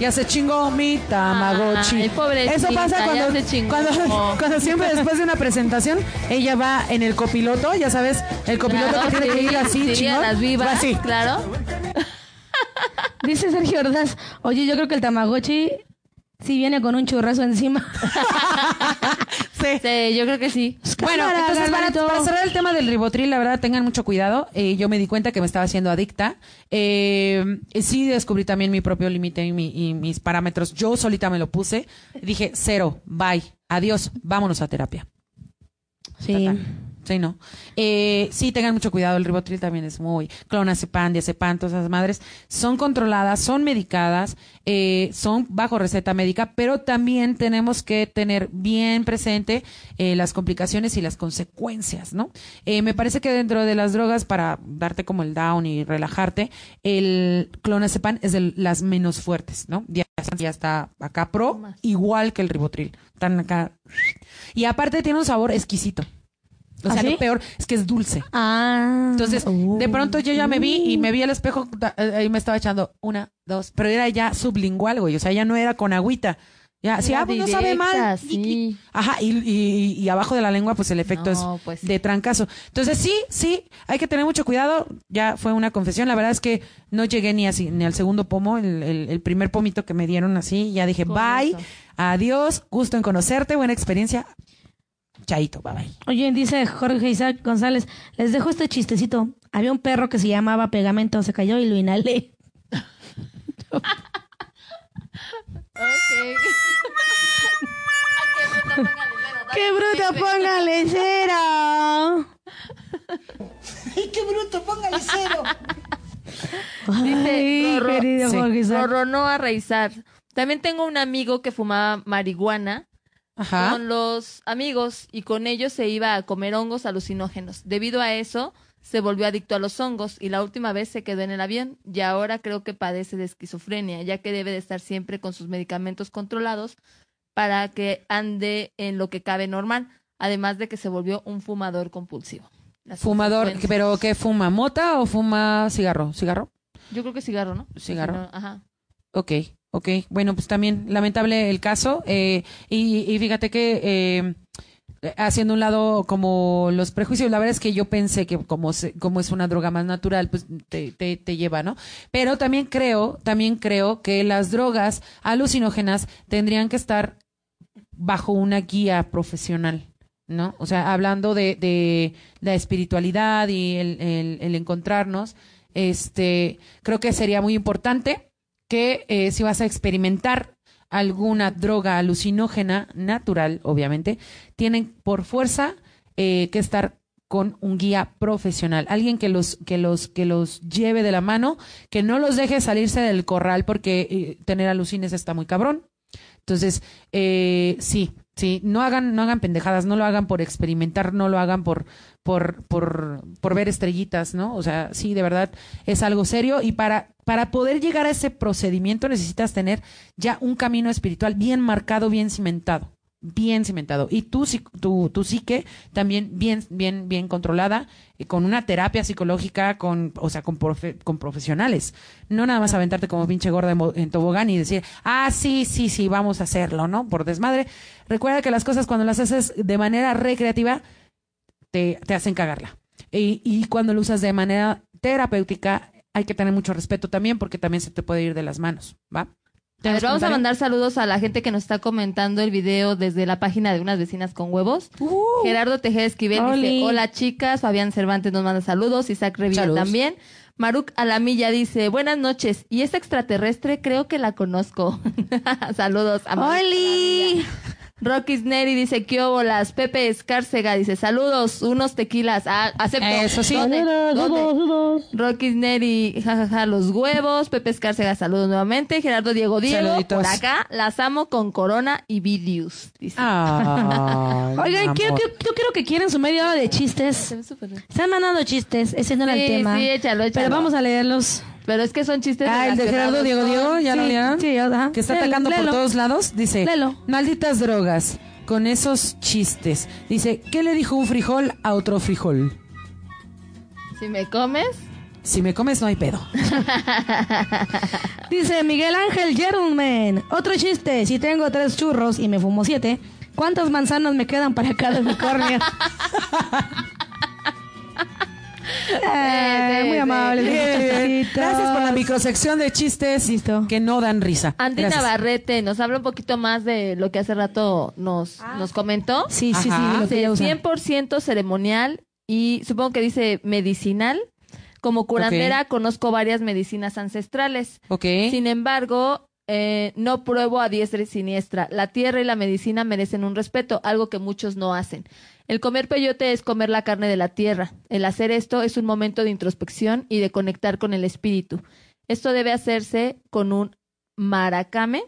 [SPEAKER 2] Ya se chingó mi Tamagotchi.
[SPEAKER 5] Ay, pobrecita,
[SPEAKER 2] Eso pasa
[SPEAKER 5] ya
[SPEAKER 2] cuando,
[SPEAKER 5] se chingó.
[SPEAKER 2] cuando, cuando siempre después de una presentación, ella va en el copiloto, ya sabes, el copiloto
[SPEAKER 5] Claro,
[SPEAKER 2] que tiene que ir así,
[SPEAKER 5] sí,
[SPEAKER 2] chingón.
[SPEAKER 5] las vivas,
[SPEAKER 2] va así.
[SPEAKER 5] claro.
[SPEAKER 4] Dice Sergio Ordaz. Oye, yo creo que el Tamagotchi sí viene con un churrazo encima.
[SPEAKER 2] Sí,
[SPEAKER 5] yo creo que sí.
[SPEAKER 2] Bueno,
[SPEAKER 4] Cámara,
[SPEAKER 2] entonces para, cerrar el tema del ribotril, la verdad, tengan mucho cuidado. Eh, yo me di cuenta que me estaba haciendo adicta. Eh, sí descubrí también mi propio límite y, mi- y mis parámetros. Yo solita me lo puse. Dije, cero, bye, adiós, vámonos a terapia.
[SPEAKER 4] Sí.
[SPEAKER 2] Sí, no. Eh, sí, tengan mucho cuidado. El ribotril también es muy. Clonazepam, diazepam, todas esas madres son controladas, son medicadas, eh, son bajo receta médica, pero también tenemos que tener bien presente eh, las complicaciones y las consecuencias, ¿no? Me parece que dentro de las drogas, para darte como el down y relajarte, el clonazepam es de las menos fuertes, ¿no? Ya está acá pro, igual que el ribotril. Están acá. Y aparte tiene un sabor exquisito. O sea,
[SPEAKER 4] ¿Ah, sí?
[SPEAKER 2] lo peor es que es dulce.
[SPEAKER 4] Ah.
[SPEAKER 2] Entonces,
[SPEAKER 4] Uh.
[SPEAKER 2] de pronto yo ya me vi y me vi al espejo da- eh, y me estaba echando una, dos, pero era ya sublingual, güey. O sea, ya no era con agüita. Ya, sí,
[SPEAKER 5] Era
[SPEAKER 2] ah, pues no sabe mal.
[SPEAKER 5] sí.
[SPEAKER 2] Ajá, y, y- y abajo de la lengua, pues el efecto
[SPEAKER 5] No,
[SPEAKER 2] es
[SPEAKER 5] pues.
[SPEAKER 2] de trancazo. Entonces, sí, sí, hay que tener mucho cuidado. Ya fue una confesión. La verdad es que no llegué ni así, ni al segundo pomo, el, el- el primer pomito que me dieron así. Ya dije,
[SPEAKER 5] Con
[SPEAKER 2] bye,
[SPEAKER 5] eso.
[SPEAKER 2] adiós, gusto en conocerte, buena experiencia. Chaito, bye bye.
[SPEAKER 4] Oye, dice Jorge Isaac González, les dejo este chistecito. Había un perro que se llamaba Pegamento, se cayó y lo inhalé. ¡Qué bruto, póngale cero!
[SPEAKER 2] ¡Qué bruto! Póngale cero.
[SPEAKER 5] Dice,
[SPEAKER 4] Ay, querido
[SPEAKER 2] sí.
[SPEAKER 4] Jorge Isaac.
[SPEAKER 5] Rorronoa Reizar. También tengo un amigo que fumaba marihuana
[SPEAKER 2] Ajá.
[SPEAKER 5] con los amigos y con ellos se iba a comer hongos alucinógenos. Debido a eso, se volvió adicto a los hongos y la última vez se quedó en el avión y ahora creo que padece de esquizofrenia, ya que debe de estar siempre con sus medicamentos controlados para que ande en lo que cabe normal, además de que se volvió un fumador compulsivo. Las
[SPEAKER 2] Fumador. ¿pero qué fuma? ¿Mota o fuma cigarro? ¿Cigarro?
[SPEAKER 5] Yo creo que cigarro, ¿no?
[SPEAKER 2] Cigarro.
[SPEAKER 5] Ajá.
[SPEAKER 2] Ok, ok. Bueno, pues también lamentable el caso. eh, y, y fíjate que eh, haciendo un lado como los prejuicios, la verdad es que yo pensé que como, como es una droga más natural, pues te, te, te lleva, ¿no? Pero también creo, también creo que las drogas alucinógenas tendrían que estar bajo una guía profesional. ¿No? O sea, hablando de, de la espiritualidad y el, el- el encontrarnos, este, creo que sería muy importante que eh, si vas a experimentar alguna droga alucinógena natural, obviamente, tienen por fuerza eh, que estar con un guía profesional, alguien que los que los que los lleve de la mano, que no los deje salirse del corral porque eh, tener alucines está muy cabrón. Entonces, eh, sí, sí, no hagan, no hagan pendejadas, no lo hagan por experimentar, no lo hagan por, por, por, por ver estrellitas, ¿no? O sea, sí, de verdad es algo serio y para, para poder llegar a ese procedimiento necesitas tener ya un camino espiritual bien marcado, bien cimentado, bien cimentado. Y psi- tu, tu psique también bien, bien, bien controlada, y con una terapia psicológica, con, o sea, con, con profesionales. No nada más aventarte como pinche gorda en tobogán y decir, ah, sí, sí, sí, vamos a hacerlo, ¿no? Por desmadre. Recuerda que las cosas cuando las haces de manera recreativa, te, te hacen cagarla. Y, y cuando lo usas de manera terapéutica, hay que tener mucho respeto también porque también se te puede ir de las manos, ¿va?
[SPEAKER 5] A ver,
[SPEAKER 2] ¿Tienes
[SPEAKER 5] vamos a mandar saludos a la gente que nos está comentando el video desde la página de unas vecinas con huevos.
[SPEAKER 2] Uh,
[SPEAKER 5] Gerardo Tejeda Esquivel
[SPEAKER 4] Oli.
[SPEAKER 5] dice, hola chicas, Fabián Cervantes nos manda saludos, Isaac Revilla también. Maruk Alamilla dice, buenas noches, y esta extraterrestre creo que la conozco. saludos a Maruk
[SPEAKER 4] ¡Oli!
[SPEAKER 5] Alamilla. Rocky Sneri dice, ¿qué óbolas? Pepe Escárcega dice, saludos, unos tequilas. Ah, acepto.
[SPEAKER 2] Eso sí.
[SPEAKER 5] ¿Dónde?
[SPEAKER 4] Saludos,
[SPEAKER 5] ¿Dónde? Rocky Neri, jajaja, los huevos. Pepe Escárcega, saludos nuevamente. Gerardo Diego Diego,
[SPEAKER 2] Saluditos.
[SPEAKER 5] por acá. Las amo con Corona y Vidius. Dice.
[SPEAKER 2] Ay,
[SPEAKER 4] Oigan, quiero, quiero- yo quiero que quieren su media hora de chistes.
[SPEAKER 5] Se
[SPEAKER 4] han mandado chistes, ese no era el
[SPEAKER 5] Sí,
[SPEAKER 4] tema.
[SPEAKER 5] sí, échalo, échalo.
[SPEAKER 4] Pero vamos a leerlos.
[SPEAKER 5] Pero es que son chistes
[SPEAKER 2] Ah, el de Gerardo Diego Diego, ¿ya lo
[SPEAKER 4] Sí,
[SPEAKER 2] leyeron?
[SPEAKER 4] sí, ajá.
[SPEAKER 2] Que está atacando por todos lados. Dice, malditas drogas, con esos chistes. Dice, ¿qué le dijo un frijol a otro frijol?
[SPEAKER 5] Si me comes,
[SPEAKER 2] Si me comes no hay pedo.
[SPEAKER 4] Dice Miguel Ángel Gentleman. Otro chiste. Si tengo tres churros y me fumo siete, ¿cuántas manzanas me quedan para cada unicornio? Eh, muy amable.
[SPEAKER 2] Gracias por la microsección de chistes
[SPEAKER 4] Listo.
[SPEAKER 2] que no dan risa.
[SPEAKER 5] Andy
[SPEAKER 2] Gracias.
[SPEAKER 5] Navarrete nos habla un poquito más de lo que hace rato nos, nos comentó.
[SPEAKER 4] Sí, sí, sí. Lo que ella
[SPEAKER 5] Dice,
[SPEAKER 4] usa.
[SPEAKER 5] 100% ceremonial y supongo que dice medicinal. Como curandera conozco varias medicinas ancestrales.
[SPEAKER 2] Ok.
[SPEAKER 5] Sin embargo, eh, no pruebo a diestra y siniestra. La tierra y la medicina merecen un respeto, algo que muchos no hacen. El comer peyote es comer la carne de la tierra. El hacer esto es un momento de introspección y de conectar con el espíritu. Esto debe hacerse con un maracame,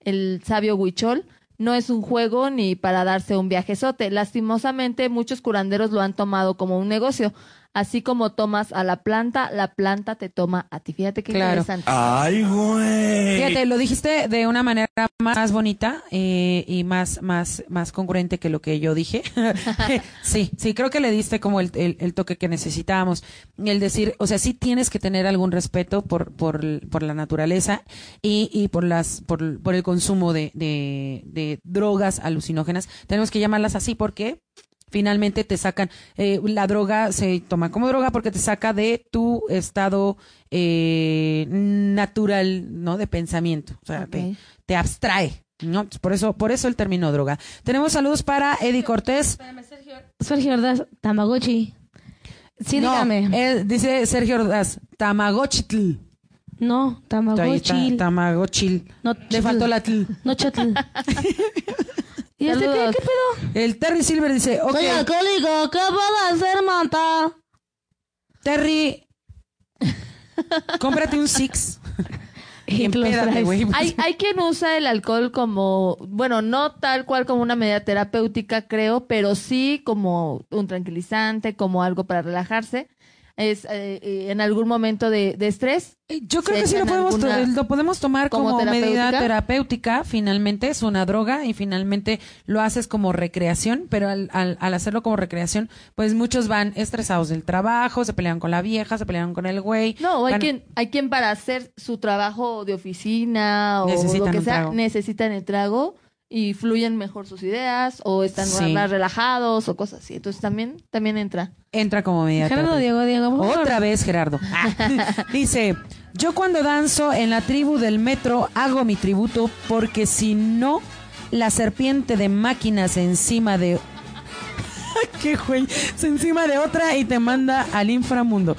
[SPEAKER 5] el sabio huichol. No es un juego ni para darse un viajezote. Lastimosamente, muchos curanderos lo han tomado como un negocio. Así como tomas a la planta, la planta te toma a ti. Fíjate qué
[SPEAKER 2] Claro.
[SPEAKER 5] interesante.
[SPEAKER 1] Ay, güey.
[SPEAKER 2] Fíjate, lo dijiste de una manera más bonita eh, y más, más, más congruente que lo que yo dije. sí, sí, creo que le diste como el, el- el toque que necesitábamos. El decir, o sea, sí tienes que tener algún respeto por, por, por la naturaleza y, y por las, por, por el consumo de, de, de drogas alucinógenas. Tenemos que llamarlas así porque finalmente te sacan eh, la droga se toma como droga porque te saca de tu estado eh, natural no de pensamiento o sea te,
[SPEAKER 5] Ok.
[SPEAKER 2] te abstrae no por eso por eso el término droga tenemos saludos para Eddie Cortés
[SPEAKER 4] Sergio Ordaz, Tamagotchi. Sí,
[SPEAKER 2] No,
[SPEAKER 4] dígame.
[SPEAKER 2] eh, dice Sergio Ordaz Tamagotchitl
[SPEAKER 4] no, Tamagotchi.
[SPEAKER 2] Tamagotchil
[SPEAKER 4] No,
[SPEAKER 2] le faltó la tl.
[SPEAKER 4] No, chatl. ¿Y este qué, pedo?
[SPEAKER 2] el Terry Silver dice ok
[SPEAKER 4] Soy alcohólico, ¿qué puedo hacer, manta?
[SPEAKER 2] Terry cómprate un Six y empédate,
[SPEAKER 5] Hay, hay quien usa el alcohol como, bueno, no tal cual como una medida terapéutica, creo, pero sí como un tranquilizante, como algo para relajarse. Es eh, eh, en algún momento de, de estrés.
[SPEAKER 2] Yo creo
[SPEAKER 5] ¿Se
[SPEAKER 2] que sí lo podemos, lo podemos tomar
[SPEAKER 5] como
[SPEAKER 2] como, medida
[SPEAKER 5] terapéutica?
[SPEAKER 2] Finalmente es una droga y finalmente lo haces como recreación, pero al, al, al hacerlo como recreación, pues muchos van estresados del trabajo, se pelean con la vieja, se pelean con el güey.
[SPEAKER 5] No, hay
[SPEAKER 2] van-
[SPEAKER 5] quien, hay quien para hacer su trabajo de oficina o
[SPEAKER 2] Necesitan
[SPEAKER 5] lo que sea,
[SPEAKER 2] trago.
[SPEAKER 5] necesitan el trago y fluyen mejor sus ideas o están
[SPEAKER 2] Sí.
[SPEAKER 5] más relajados o cosas así. Entonces también, también entra.
[SPEAKER 2] Entra como medida
[SPEAKER 4] Gerardo. Diego, Diego, por favor.
[SPEAKER 2] Otra vez, Gerardo. Ah. Dice, yo cuando danzo en la tribu del metro hago mi tributo porque si no, la serpiente de máquinas encima de... ¿Qué güey? Se encima de otra y te manda al inframundo.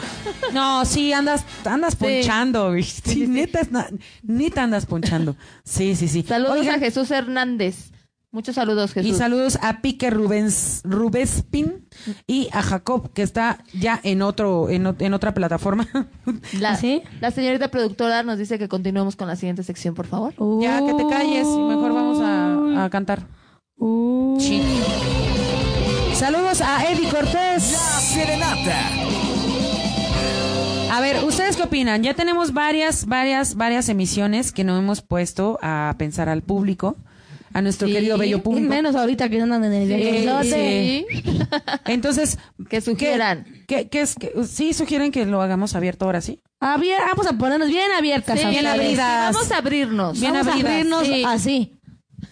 [SPEAKER 2] No, sí, andas, andas ponchando, güey. Sí, neta, neta andas ponchando. Sí, sí, sí.
[SPEAKER 5] Saludos
[SPEAKER 2] Oigan,
[SPEAKER 5] a Jesús Hernández. Muchos saludos, Jesús.
[SPEAKER 2] y saludos a Pique Rubens, Rubespin y a Jacob, que está ya en otro, en, otra plataforma.
[SPEAKER 5] La,
[SPEAKER 4] ¿Ah, sí?
[SPEAKER 5] la señorita productora nos dice que continuemos con la siguiente sección, por favor.
[SPEAKER 2] ya que te calles y mejor vamos a, a cantar.
[SPEAKER 4] Uy.
[SPEAKER 2] Sí. Saludos a Eddie Cortés.
[SPEAKER 1] La serenata.
[SPEAKER 2] A ver, ¿ustedes qué opinan? Ya tenemos varias, varias, varias emisiones que no hemos puesto a pensar al público, a nuestro
[SPEAKER 5] Sí,
[SPEAKER 2] querido bello
[SPEAKER 4] Y
[SPEAKER 2] público.
[SPEAKER 4] menos ahorita que andan en el viaje.
[SPEAKER 2] sí.
[SPEAKER 5] Sí.
[SPEAKER 2] Entonces,
[SPEAKER 5] Que sugieran.
[SPEAKER 2] ¿qué, qué es? que- ¿Sí sugieren que lo hagamos abierto ahora sí?
[SPEAKER 4] Abier- vamos a ponernos bien abiertas.
[SPEAKER 2] Bien abridas.
[SPEAKER 5] Vamos a abrirnos.
[SPEAKER 2] Bien
[SPEAKER 4] Vamos
[SPEAKER 2] abridas.
[SPEAKER 4] a abrirnos
[SPEAKER 5] Sí.
[SPEAKER 4] así.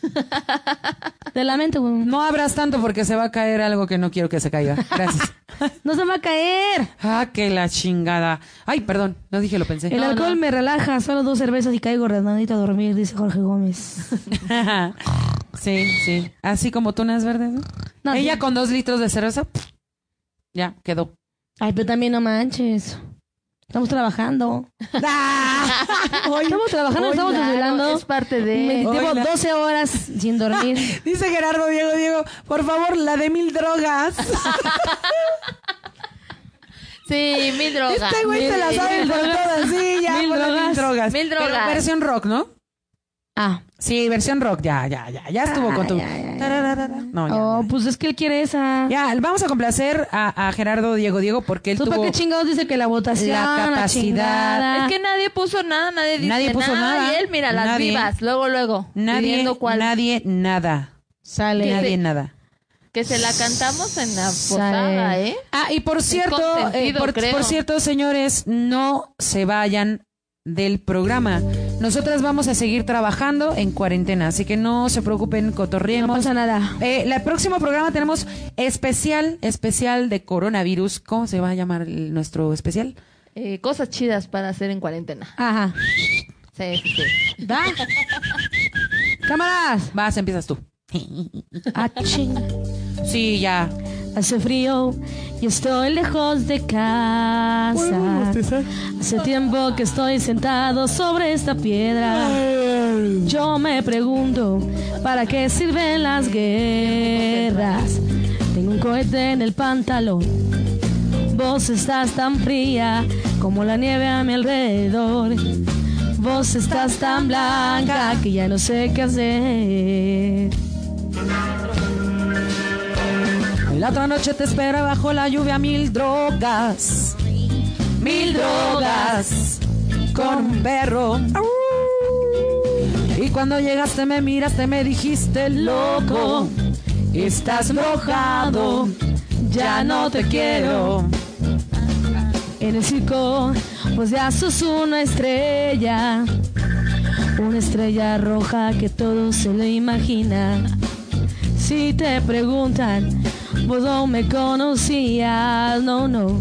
[SPEAKER 4] De la mente, güey.
[SPEAKER 2] No abras tanto porque se va a caer algo que no quiero que se caiga. Gracias.
[SPEAKER 4] No se va a caer.
[SPEAKER 2] ah, que la chingada. Ay, perdón, no dije, lo pensé.
[SPEAKER 4] El
[SPEAKER 5] No,
[SPEAKER 4] alcohol
[SPEAKER 5] no.
[SPEAKER 4] me relaja. Solo dos cervezas y caigo redondito a dormir, dice Jorge Gómez.
[SPEAKER 2] sí, sí. Así como tunas verdes, ¿no?
[SPEAKER 4] No,
[SPEAKER 2] Ella
[SPEAKER 4] sí.
[SPEAKER 2] con dos litros de cerveza, ya, quedó.
[SPEAKER 4] Ay, pero también no manches. Estamos trabajando. Estamos trabajando,
[SPEAKER 2] Hoy
[SPEAKER 4] estamos
[SPEAKER 2] la-
[SPEAKER 4] desvelando.
[SPEAKER 5] Es parte
[SPEAKER 4] Me-
[SPEAKER 5] de...
[SPEAKER 4] Llevo
[SPEAKER 2] Hola.
[SPEAKER 4] 12 horas sin dormir.
[SPEAKER 2] Dice Gerardo Diego Diego, por favor, la de mil drogas.
[SPEAKER 5] Sí, mil drogas.
[SPEAKER 2] Este güey se la sabe por todas, sí, ya.
[SPEAKER 4] Mil
[SPEAKER 2] ponle
[SPEAKER 4] drogas.
[SPEAKER 2] Mil drogas.
[SPEAKER 5] Mil
[SPEAKER 2] Pero
[SPEAKER 5] drogas.
[SPEAKER 2] versión rock, ¿no?
[SPEAKER 4] Ah.
[SPEAKER 2] Sí, versión rock, ya, ya, ya. Ya estuvo con tu.
[SPEAKER 4] ya, ya, ya.
[SPEAKER 2] No, ya.
[SPEAKER 4] Oh,
[SPEAKER 2] ya.
[SPEAKER 4] pues es que él quiere esa.
[SPEAKER 2] Ya, vamos a complacer a, a Gerardo Diego Diego porque él
[SPEAKER 4] ¿Tú para
[SPEAKER 2] tuvo
[SPEAKER 4] qué chingados dice que la votación,
[SPEAKER 2] la
[SPEAKER 4] la
[SPEAKER 2] capacidad.
[SPEAKER 4] chingada?
[SPEAKER 5] Es que nadie puso nada, nadie dice
[SPEAKER 2] Nadie puso nada.
[SPEAKER 5] Y él, mira, las
[SPEAKER 2] Nadie.
[SPEAKER 5] vivas, luego, luego.
[SPEAKER 2] nadie,
[SPEAKER 5] cuál.
[SPEAKER 2] nadie, nada.
[SPEAKER 4] Sale.
[SPEAKER 2] Nadie,
[SPEAKER 5] sí.
[SPEAKER 2] nada.
[SPEAKER 5] Que se la cantamos en la posada, ¿eh?
[SPEAKER 2] Ah, y por cierto, eh, por, por cierto, señores, no se vayan del programa. Nosotras vamos a seguir trabajando en cuarentena, así que no se preocupen,
[SPEAKER 4] No
[SPEAKER 2] cotorriemos.
[SPEAKER 4] pasa nada.
[SPEAKER 2] Eh, el próximo programa tenemos especial, especial de coronavirus. ¿Cómo se va a llamar el- nuestro especial?
[SPEAKER 5] Eh, Cosas chidas para hacer en cuarentena.
[SPEAKER 4] Ajá.
[SPEAKER 5] Sí, sí, sí.
[SPEAKER 4] ¿Va? Cámaras.
[SPEAKER 2] Vas, empiezas tú.
[SPEAKER 4] Ah, ching.
[SPEAKER 2] Sí, ya.
[SPEAKER 4] Hace frío y estoy lejos de casa. Hace tiempo que estoy sentado sobre esta piedra. Yo me pregunto, ¿para qué sirven las guerras? Tengo un cohete en el pantalón. Vos estás tan fría como la nieve a mi alrededor. Vos estás tan blanca que ya no sé qué hacer.
[SPEAKER 2] La otra noche te espera bajo la lluvia mil drogas. Mil drogas. Con un perro. Y cuando llegaste me miraste, me dijiste loco. Estás drogado. Ya no te quiero.
[SPEAKER 4] En el circo, pues ya sos una estrella. Una estrella roja que todo se le imagina. Si te preguntan, vos no me conocías, no, no.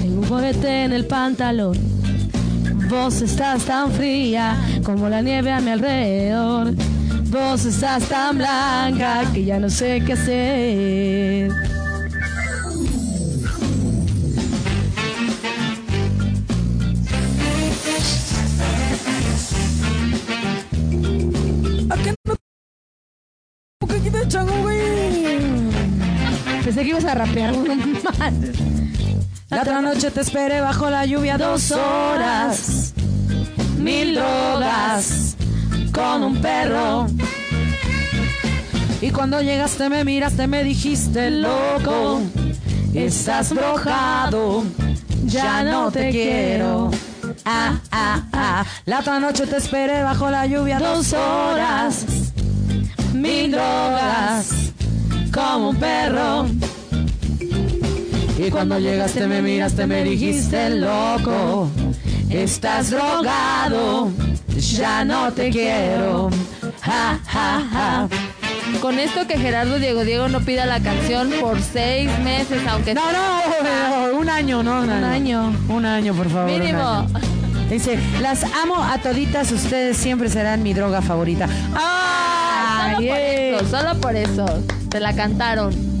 [SPEAKER 4] Tengo un juguete en el pantalón. Vos estás tan fría como la nieve a mi alrededor. Vos estás tan blanca que ya no sé qué hacer. A rapear uno más.
[SPEAKER 2] La otra noche te esperé bajo la lluvia dos horas. Mil drogas con un perro. Y cuando llegaste me miraste, me dijiste loco. Estás drogado, ya no te quiero. Ah, ah, ah. La otra noche te esperé bajo la lluvia dos horas. Mil drogas como un perro. Y cuando llegaste me miraste, me dijiste loco. Estás drogado, ya no te quiero. Ja, ja, ja.
[SPEAKER 5] Con esto que Gerardo Diego Diego no pida la canción por seis meses, aunque
[SPEAKER 2] No, no, no, un año, no, un año. Un año, por favor. un
[SPEAKER 5] Mínimo.
[SPEAKER 2] Dice, las amo a toditas, ustedes siempre serán mi droga favorita.
[SPEAKER 5] Solo
[SPEAKER 2] ¡Ay!
[SPEAKER 5] por
[SPEAKER 2] eh!
[SPEAKER 5] eso, solo por eso. Te la cantaron.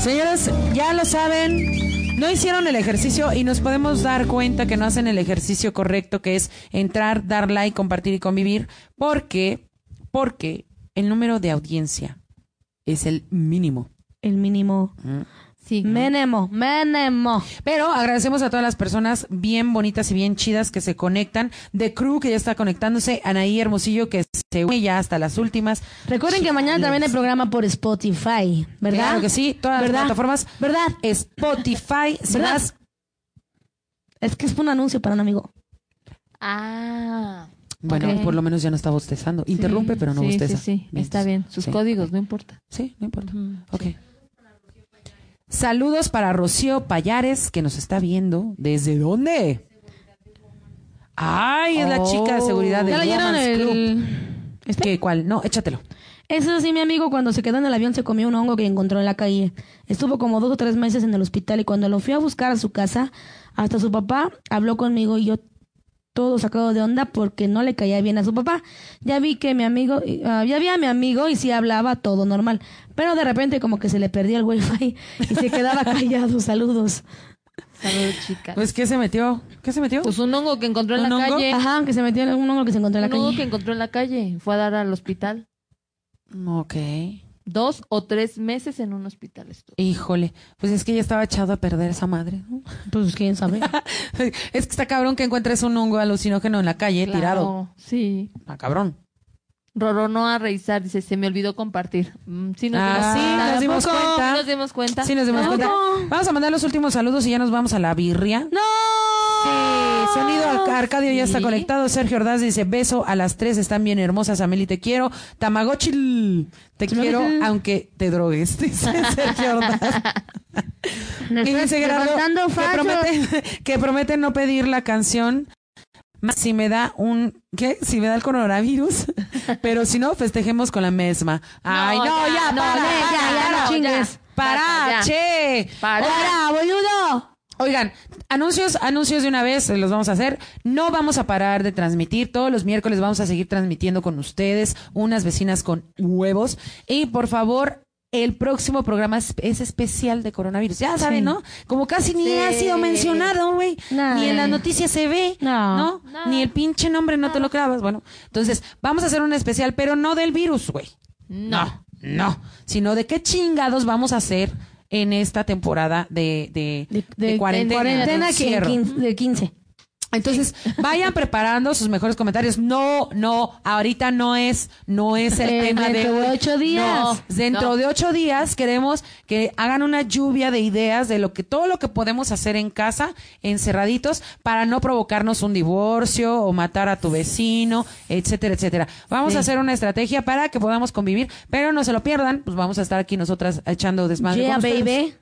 [SPEAKER 2] Señores, ya lo saben, no hicieron el ejercicio y nos podemos dar cuenta que no hacen el ejercicio correcto, que es entrar, dar like, compartir y convivir, porque, porque el número de audiencia es el mínimo.
[SPEAKER 4] El mínimo.
[SPEAKER 5] Sí.
[SPEAKER 4] Menemo, menemo.
[SPEAKER 2] Pero agradecemos a todas las personas bien bonitas y bien chidas que se conectan. De Crew, que ya está conectándose. Anaí Hermosillo, que se une ya hasta las últimas.
[SPEAKER 4] Recuerden que mañana también hay programa por Spotify, ¿verdad?
[SPEAKER 2] Claro que sí, todas
[SPEAKER 4] ¿Verdad?
[SPEAKER 2] las plataformas.
[SPEAKER 4] ¿Verdad?
[SPEAKER 2] Spotify, si
[SPEAKER 4] ¿Verdad?
[SPEAKER 2] vas-
[SPEAKER 4] Es que es un anuncio para un amigo.
[SPEAKER 5] Ah.
[SPEAKER 2] Bueno, por lo menos ya no está bostezando. Interrumpe, pero no
[SPEAKER 5] sí,
[SPEAKER 2] bosteza.
[SPEAKER 5] Sí, sí, está bien. Sus
[SPEAKER 2] Sí.
[SPEAKER 5] códigos, no importa.
[SPEAKER 2] Sí, no importa. Ok. Saludos para Rocío Payares, que nos está viendo. ¿Desde dónde? Ay, es la chica de seguridad de
[SPEAKER 4] ¿Ya leyeron
[SPEAKER 2] Woman's Club.
[SPEAKER 4] el...? ¿Este?
[SPEAKER 2] ¿Qué, ¿Cuál? No, échatelo.
[SPEAKER 4] Eso sí, mi amigo, cuando se quedó en el avión se comió un hongo que encontró en la calle. Estuvo como dos o tres meses en el hospital y cuando lo fui a buscar a su casa, hasta su papá habló conmigo y yo todo sacado de onda porque no le caía bien a su papá. Ya vi que mi amigo, ah, ya vi a mi amigo y sí hablaba todo normal, pero de repente como que se le perdía el wifi y se quedaba callado. Saludos.
[SPEAKER 5] Saludos, chicas.
[SPEAKER 2] Pues, ¿qué se metió? ¿Qué se metió?
[SPEAKER 5] Pues un hongo que encontró en
[SPEAKER 2] ¿Un
[SPEAKER 5] la
[SPEAKER 2] hongo?
[SPEAKER 5] calle.
[SPEAKER 4] Ajá, que se metió en un hongo que se encontró en la
[SPEAKER 5] Un hongo
[SPEAKER 4] calle.
[SPEAKER 5] que encontró en la calle. Fue a dar al hospital.
[SPEAKER 2] ok.
[SPEAKER 5] Dos o tres meses en un hospital estuvo.
[SPEAKER 2] Híjole, pues es que ya estaba echado a perder esa madre. ¿no?
[SPEAKER 4] Pues quién sabe.
[SPEAKER 2] es que está cabrón que encuentres un hongo alucinógeno en la calle tirado.
[SPEAKER 5] Claro, Sí.
[SPEAKER 2] Está cabrón.
[SPEAKER 5] Roró a revisar, dice, se me olvidó compartir. Mm, sí, nos
[SPEAKER 2] Ah,
[SPEAKER 5] dimos
[SPEAKER 2] sí,
[SPEAKER 5] cuenta.
[SPEAKER 2] nos dimos cuenta.
[SPEAKER 5] Sí nos dimos cuenta.
[SPEAKER 2] Sí, nos dimos
[SPEAKER 5] ¿A
[SPEAKER 2] cuenta. Vamos a mandar los últimos saludos y ya nos vamos a la birria.
[SPEAKER 4] ¡No!
[SPEAKER 2] Sí, sonido Ar- Arcadio ya está
[SPEAKER 5] Sí.
[SPEAKER 2] conectado. Sergio Ordaz dice, beso a las tres, están bien hermosas. Ameli, te quiero. Tamagotchi, te quiero aunque te drogues, dice Sergio Ordaz. Y dice Gerardo
[SPEAKER 4] levantando
[SPEAKER 2] que
[SPEAKER 4] fachos.
[SPEAKER 2] promete, que promete no pedir la canción si me da un, ¿qué? Si me da el coronavirus. Pero si no, festejemos con la misma. Ay, no,
[SPEAKER 5] ya,
[SPEAKER 2] ya,
[SPEAKER 5] no,
[SPEAKER 2] para,
[SPEAKER 5] ya,
[SPEAKER 2] para,
[SPEAKER 5] ya, ya,
[SPEAKER 2] para,
[SPEAKER 5] no,
[SPEAKER 4] chingues.
[SPEAKER 5] ya.
[SPEAKER 2] Para,
[SPEAKER 5] ya.
[SPEAKER 2] che.
[SPEAKER 5] Para.
[SPEAKER 4] ¡Para, boludo!
[SPEAKER 2] Oigan, anuncios, anuncios de una vez, los vamos a hacer. No vamos a parar de transmitir. Todos los miércoles vamos a seguir transmitiendo con ustedes, unas vecinas con huevos. Y por favor, el próximo programa es, es especial de coronavirus. Ya saben, ¿no? Como casi ni
[SPEAKER 5] Sí.
[SPEAKER 2] ha sido mencionado, güey.
[SPEAKER 4] No.
[SPEAKER 2] Ni en las noticias se ve,
[SPEAKER 4] No.
[SPEAKER 2] ¿no? Ni el pinche nombre no te lo grabas. Bueno, entonces, vamos a hacer un especial, pero no del virus, güey. No, no. Sino de qué chingados vamos a hacer en esta temporada de, de,
[SPEAKER 4] De,
[SPEAKER 2] de cuarentena.
[SPEAKER 4] cuarentena que en
[SPEAKER 2] encierro.
[SPEAKER 4] 15, de 15.
[SPEAKER 2] Entonces, vayan preparando sus mejores comentarios. No, no, ahorita no es, no es el
[SPEAKER 4] Eh,
[SPEAKER 2] tema de
[SPEAKER 4] dentro de ocho días.
[SPEAKER 2] No, dentro
[SPEAKER 5] No.
[SPEAKER 2] de ocho días queremos que hagan una lluvia de ideas de lo que todo lo que podemos hacer en casa, encerraditos, para no provocarnos un divorcio o matar a tu vecino, etcétera, etcétera. Vamos a hacer una estrategia para que podamos convivir, pero no se lo pierdan, pues vamos a estar aquí nosotras echando desmadre.
[SPEAKER 4] Yeah,
[SPEAKER 2] ustedes
[SPEAKER 4] baby.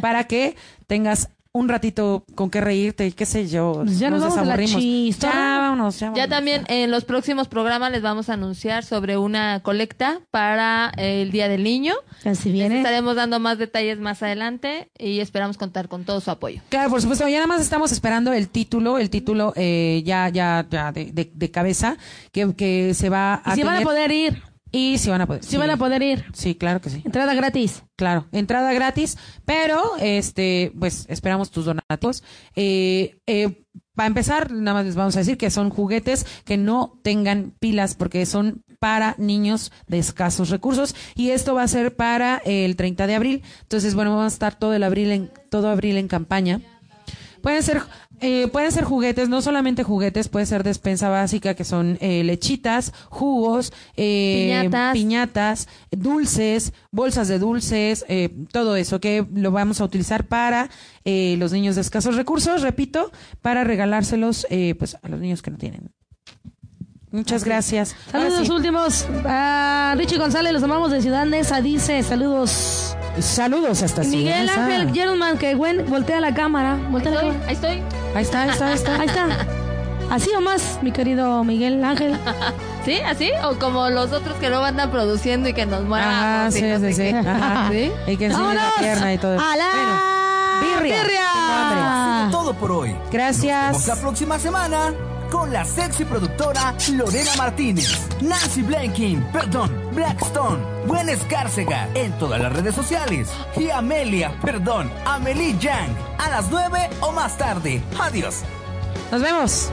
[SPEAKER 2] para que tengas un ratito con qué reírte y qué sé yo.
[SPEAKER 4] Pues ya nos la
[SPEAKER 2] desaburrimos. Ya, vámonos, ya,
[SPEAKER 5] Ya
[SPEAKER 2] vámonos.
[SPEAKER 5] también en los próximos programas les vamos a anunciar sobre una colecta para el Día del Niño.
[SPEAKER 4] Así
[SPEAKER 5] Les
[SPEAKER 4] viene.
[SPEAKER 5] estaremos dando más detalles más adelante y esperamos contar con todo su apoyo.
[SPEAKER 2] Claro, por supuesto. Ya nada más estamos esperando el título, el título eh, ya, ya, ya de, de- de cabeza que, que se va a
[SPEAKER 4] Y si van a poder ir.
[SPEAKER 2] Y si van a poder.
[SPEAKER 4] Si van a poder ir.
[SPEAKER 2] Sí, claro que sí.
[SPEAKER 4] Entrada gratis.
[SPEAKER 2] Claro, entrada gratis, pero este, pues esperamos tus donativos. Eh, eh, para empezar, nada más les vamos a decir que son juguetes que no tengan pilas porque son para niños de escasos recursos y esto va a ser para el 30 de abril. Entonces, bueno, vamos a estar todo el abril en todo abril en campaña. Pueden ser, eh, pueden ser juguetes, no solamente juguetes, puede ser despensa básica, que son eh, lechitas, jugos, eh,
[SPEAKER 5] Piñatas.
[SPEAKER 2] piñatas, dulces, bolsas de dulces, eh, todo eso que lo vamos a utilizar para eh, los niños de escasos recursos, repito, para regalárselos eh, pues a los niños que no tienen. Muchas gracias.
[SPEAKER 4] Saludos
[SPEAKER 2] sí,
[SPEAKER 4] últimos. a Richie González, los amamos de Ciudad Neza, dice saludos.
[SPEAKER 2] Saludos hasta
[SPEAKER 4] Miguel
[SPEAKER 2] Ciudad
[SPEAKER 4] Ángel. Gentleman, que Gwen voltea la cámara. Voltea la
[SPEAKER 5] Estoy,
[SPEAKER 4] cámara.
[SPEAKER 5] ahí estoy.
[SPEAKER 2] Ahí está, ahí está, ahí está.
[SPEAKER 4] Ahí está. Así o más, mi querido Miguel Ángel.
[SPEAKER 5] ¿Sí? ¿Así? O como los otros que luego andan produciendo y que nos mueran.
[SPEAKER 2] Ah, sí, sí, sí. Ajá.
[SPEAKER 5] ¿Sí?
[SPEAKER 2] Y que enseñe la pierna y todo.
[SPEAKER 4] ¡A la
[SPEAKER 2] Bueno, birria.
[SPEAKER 4] birria!
[SPEAKER 1] Todo por hoy.
[SPEAKER 2] Gracias.
[SPEAKER 1] Nos vemos la próxima semana con la sexy productora Lorena Martínez, Nancy Blanking, perdón, Blackstone, Gwen Escárcega en todas las redes sociales y Amelia, perdón, Amelie Yang a las 9 o más tarde. Adiós.
[SPEAKER 2] Nos vemos.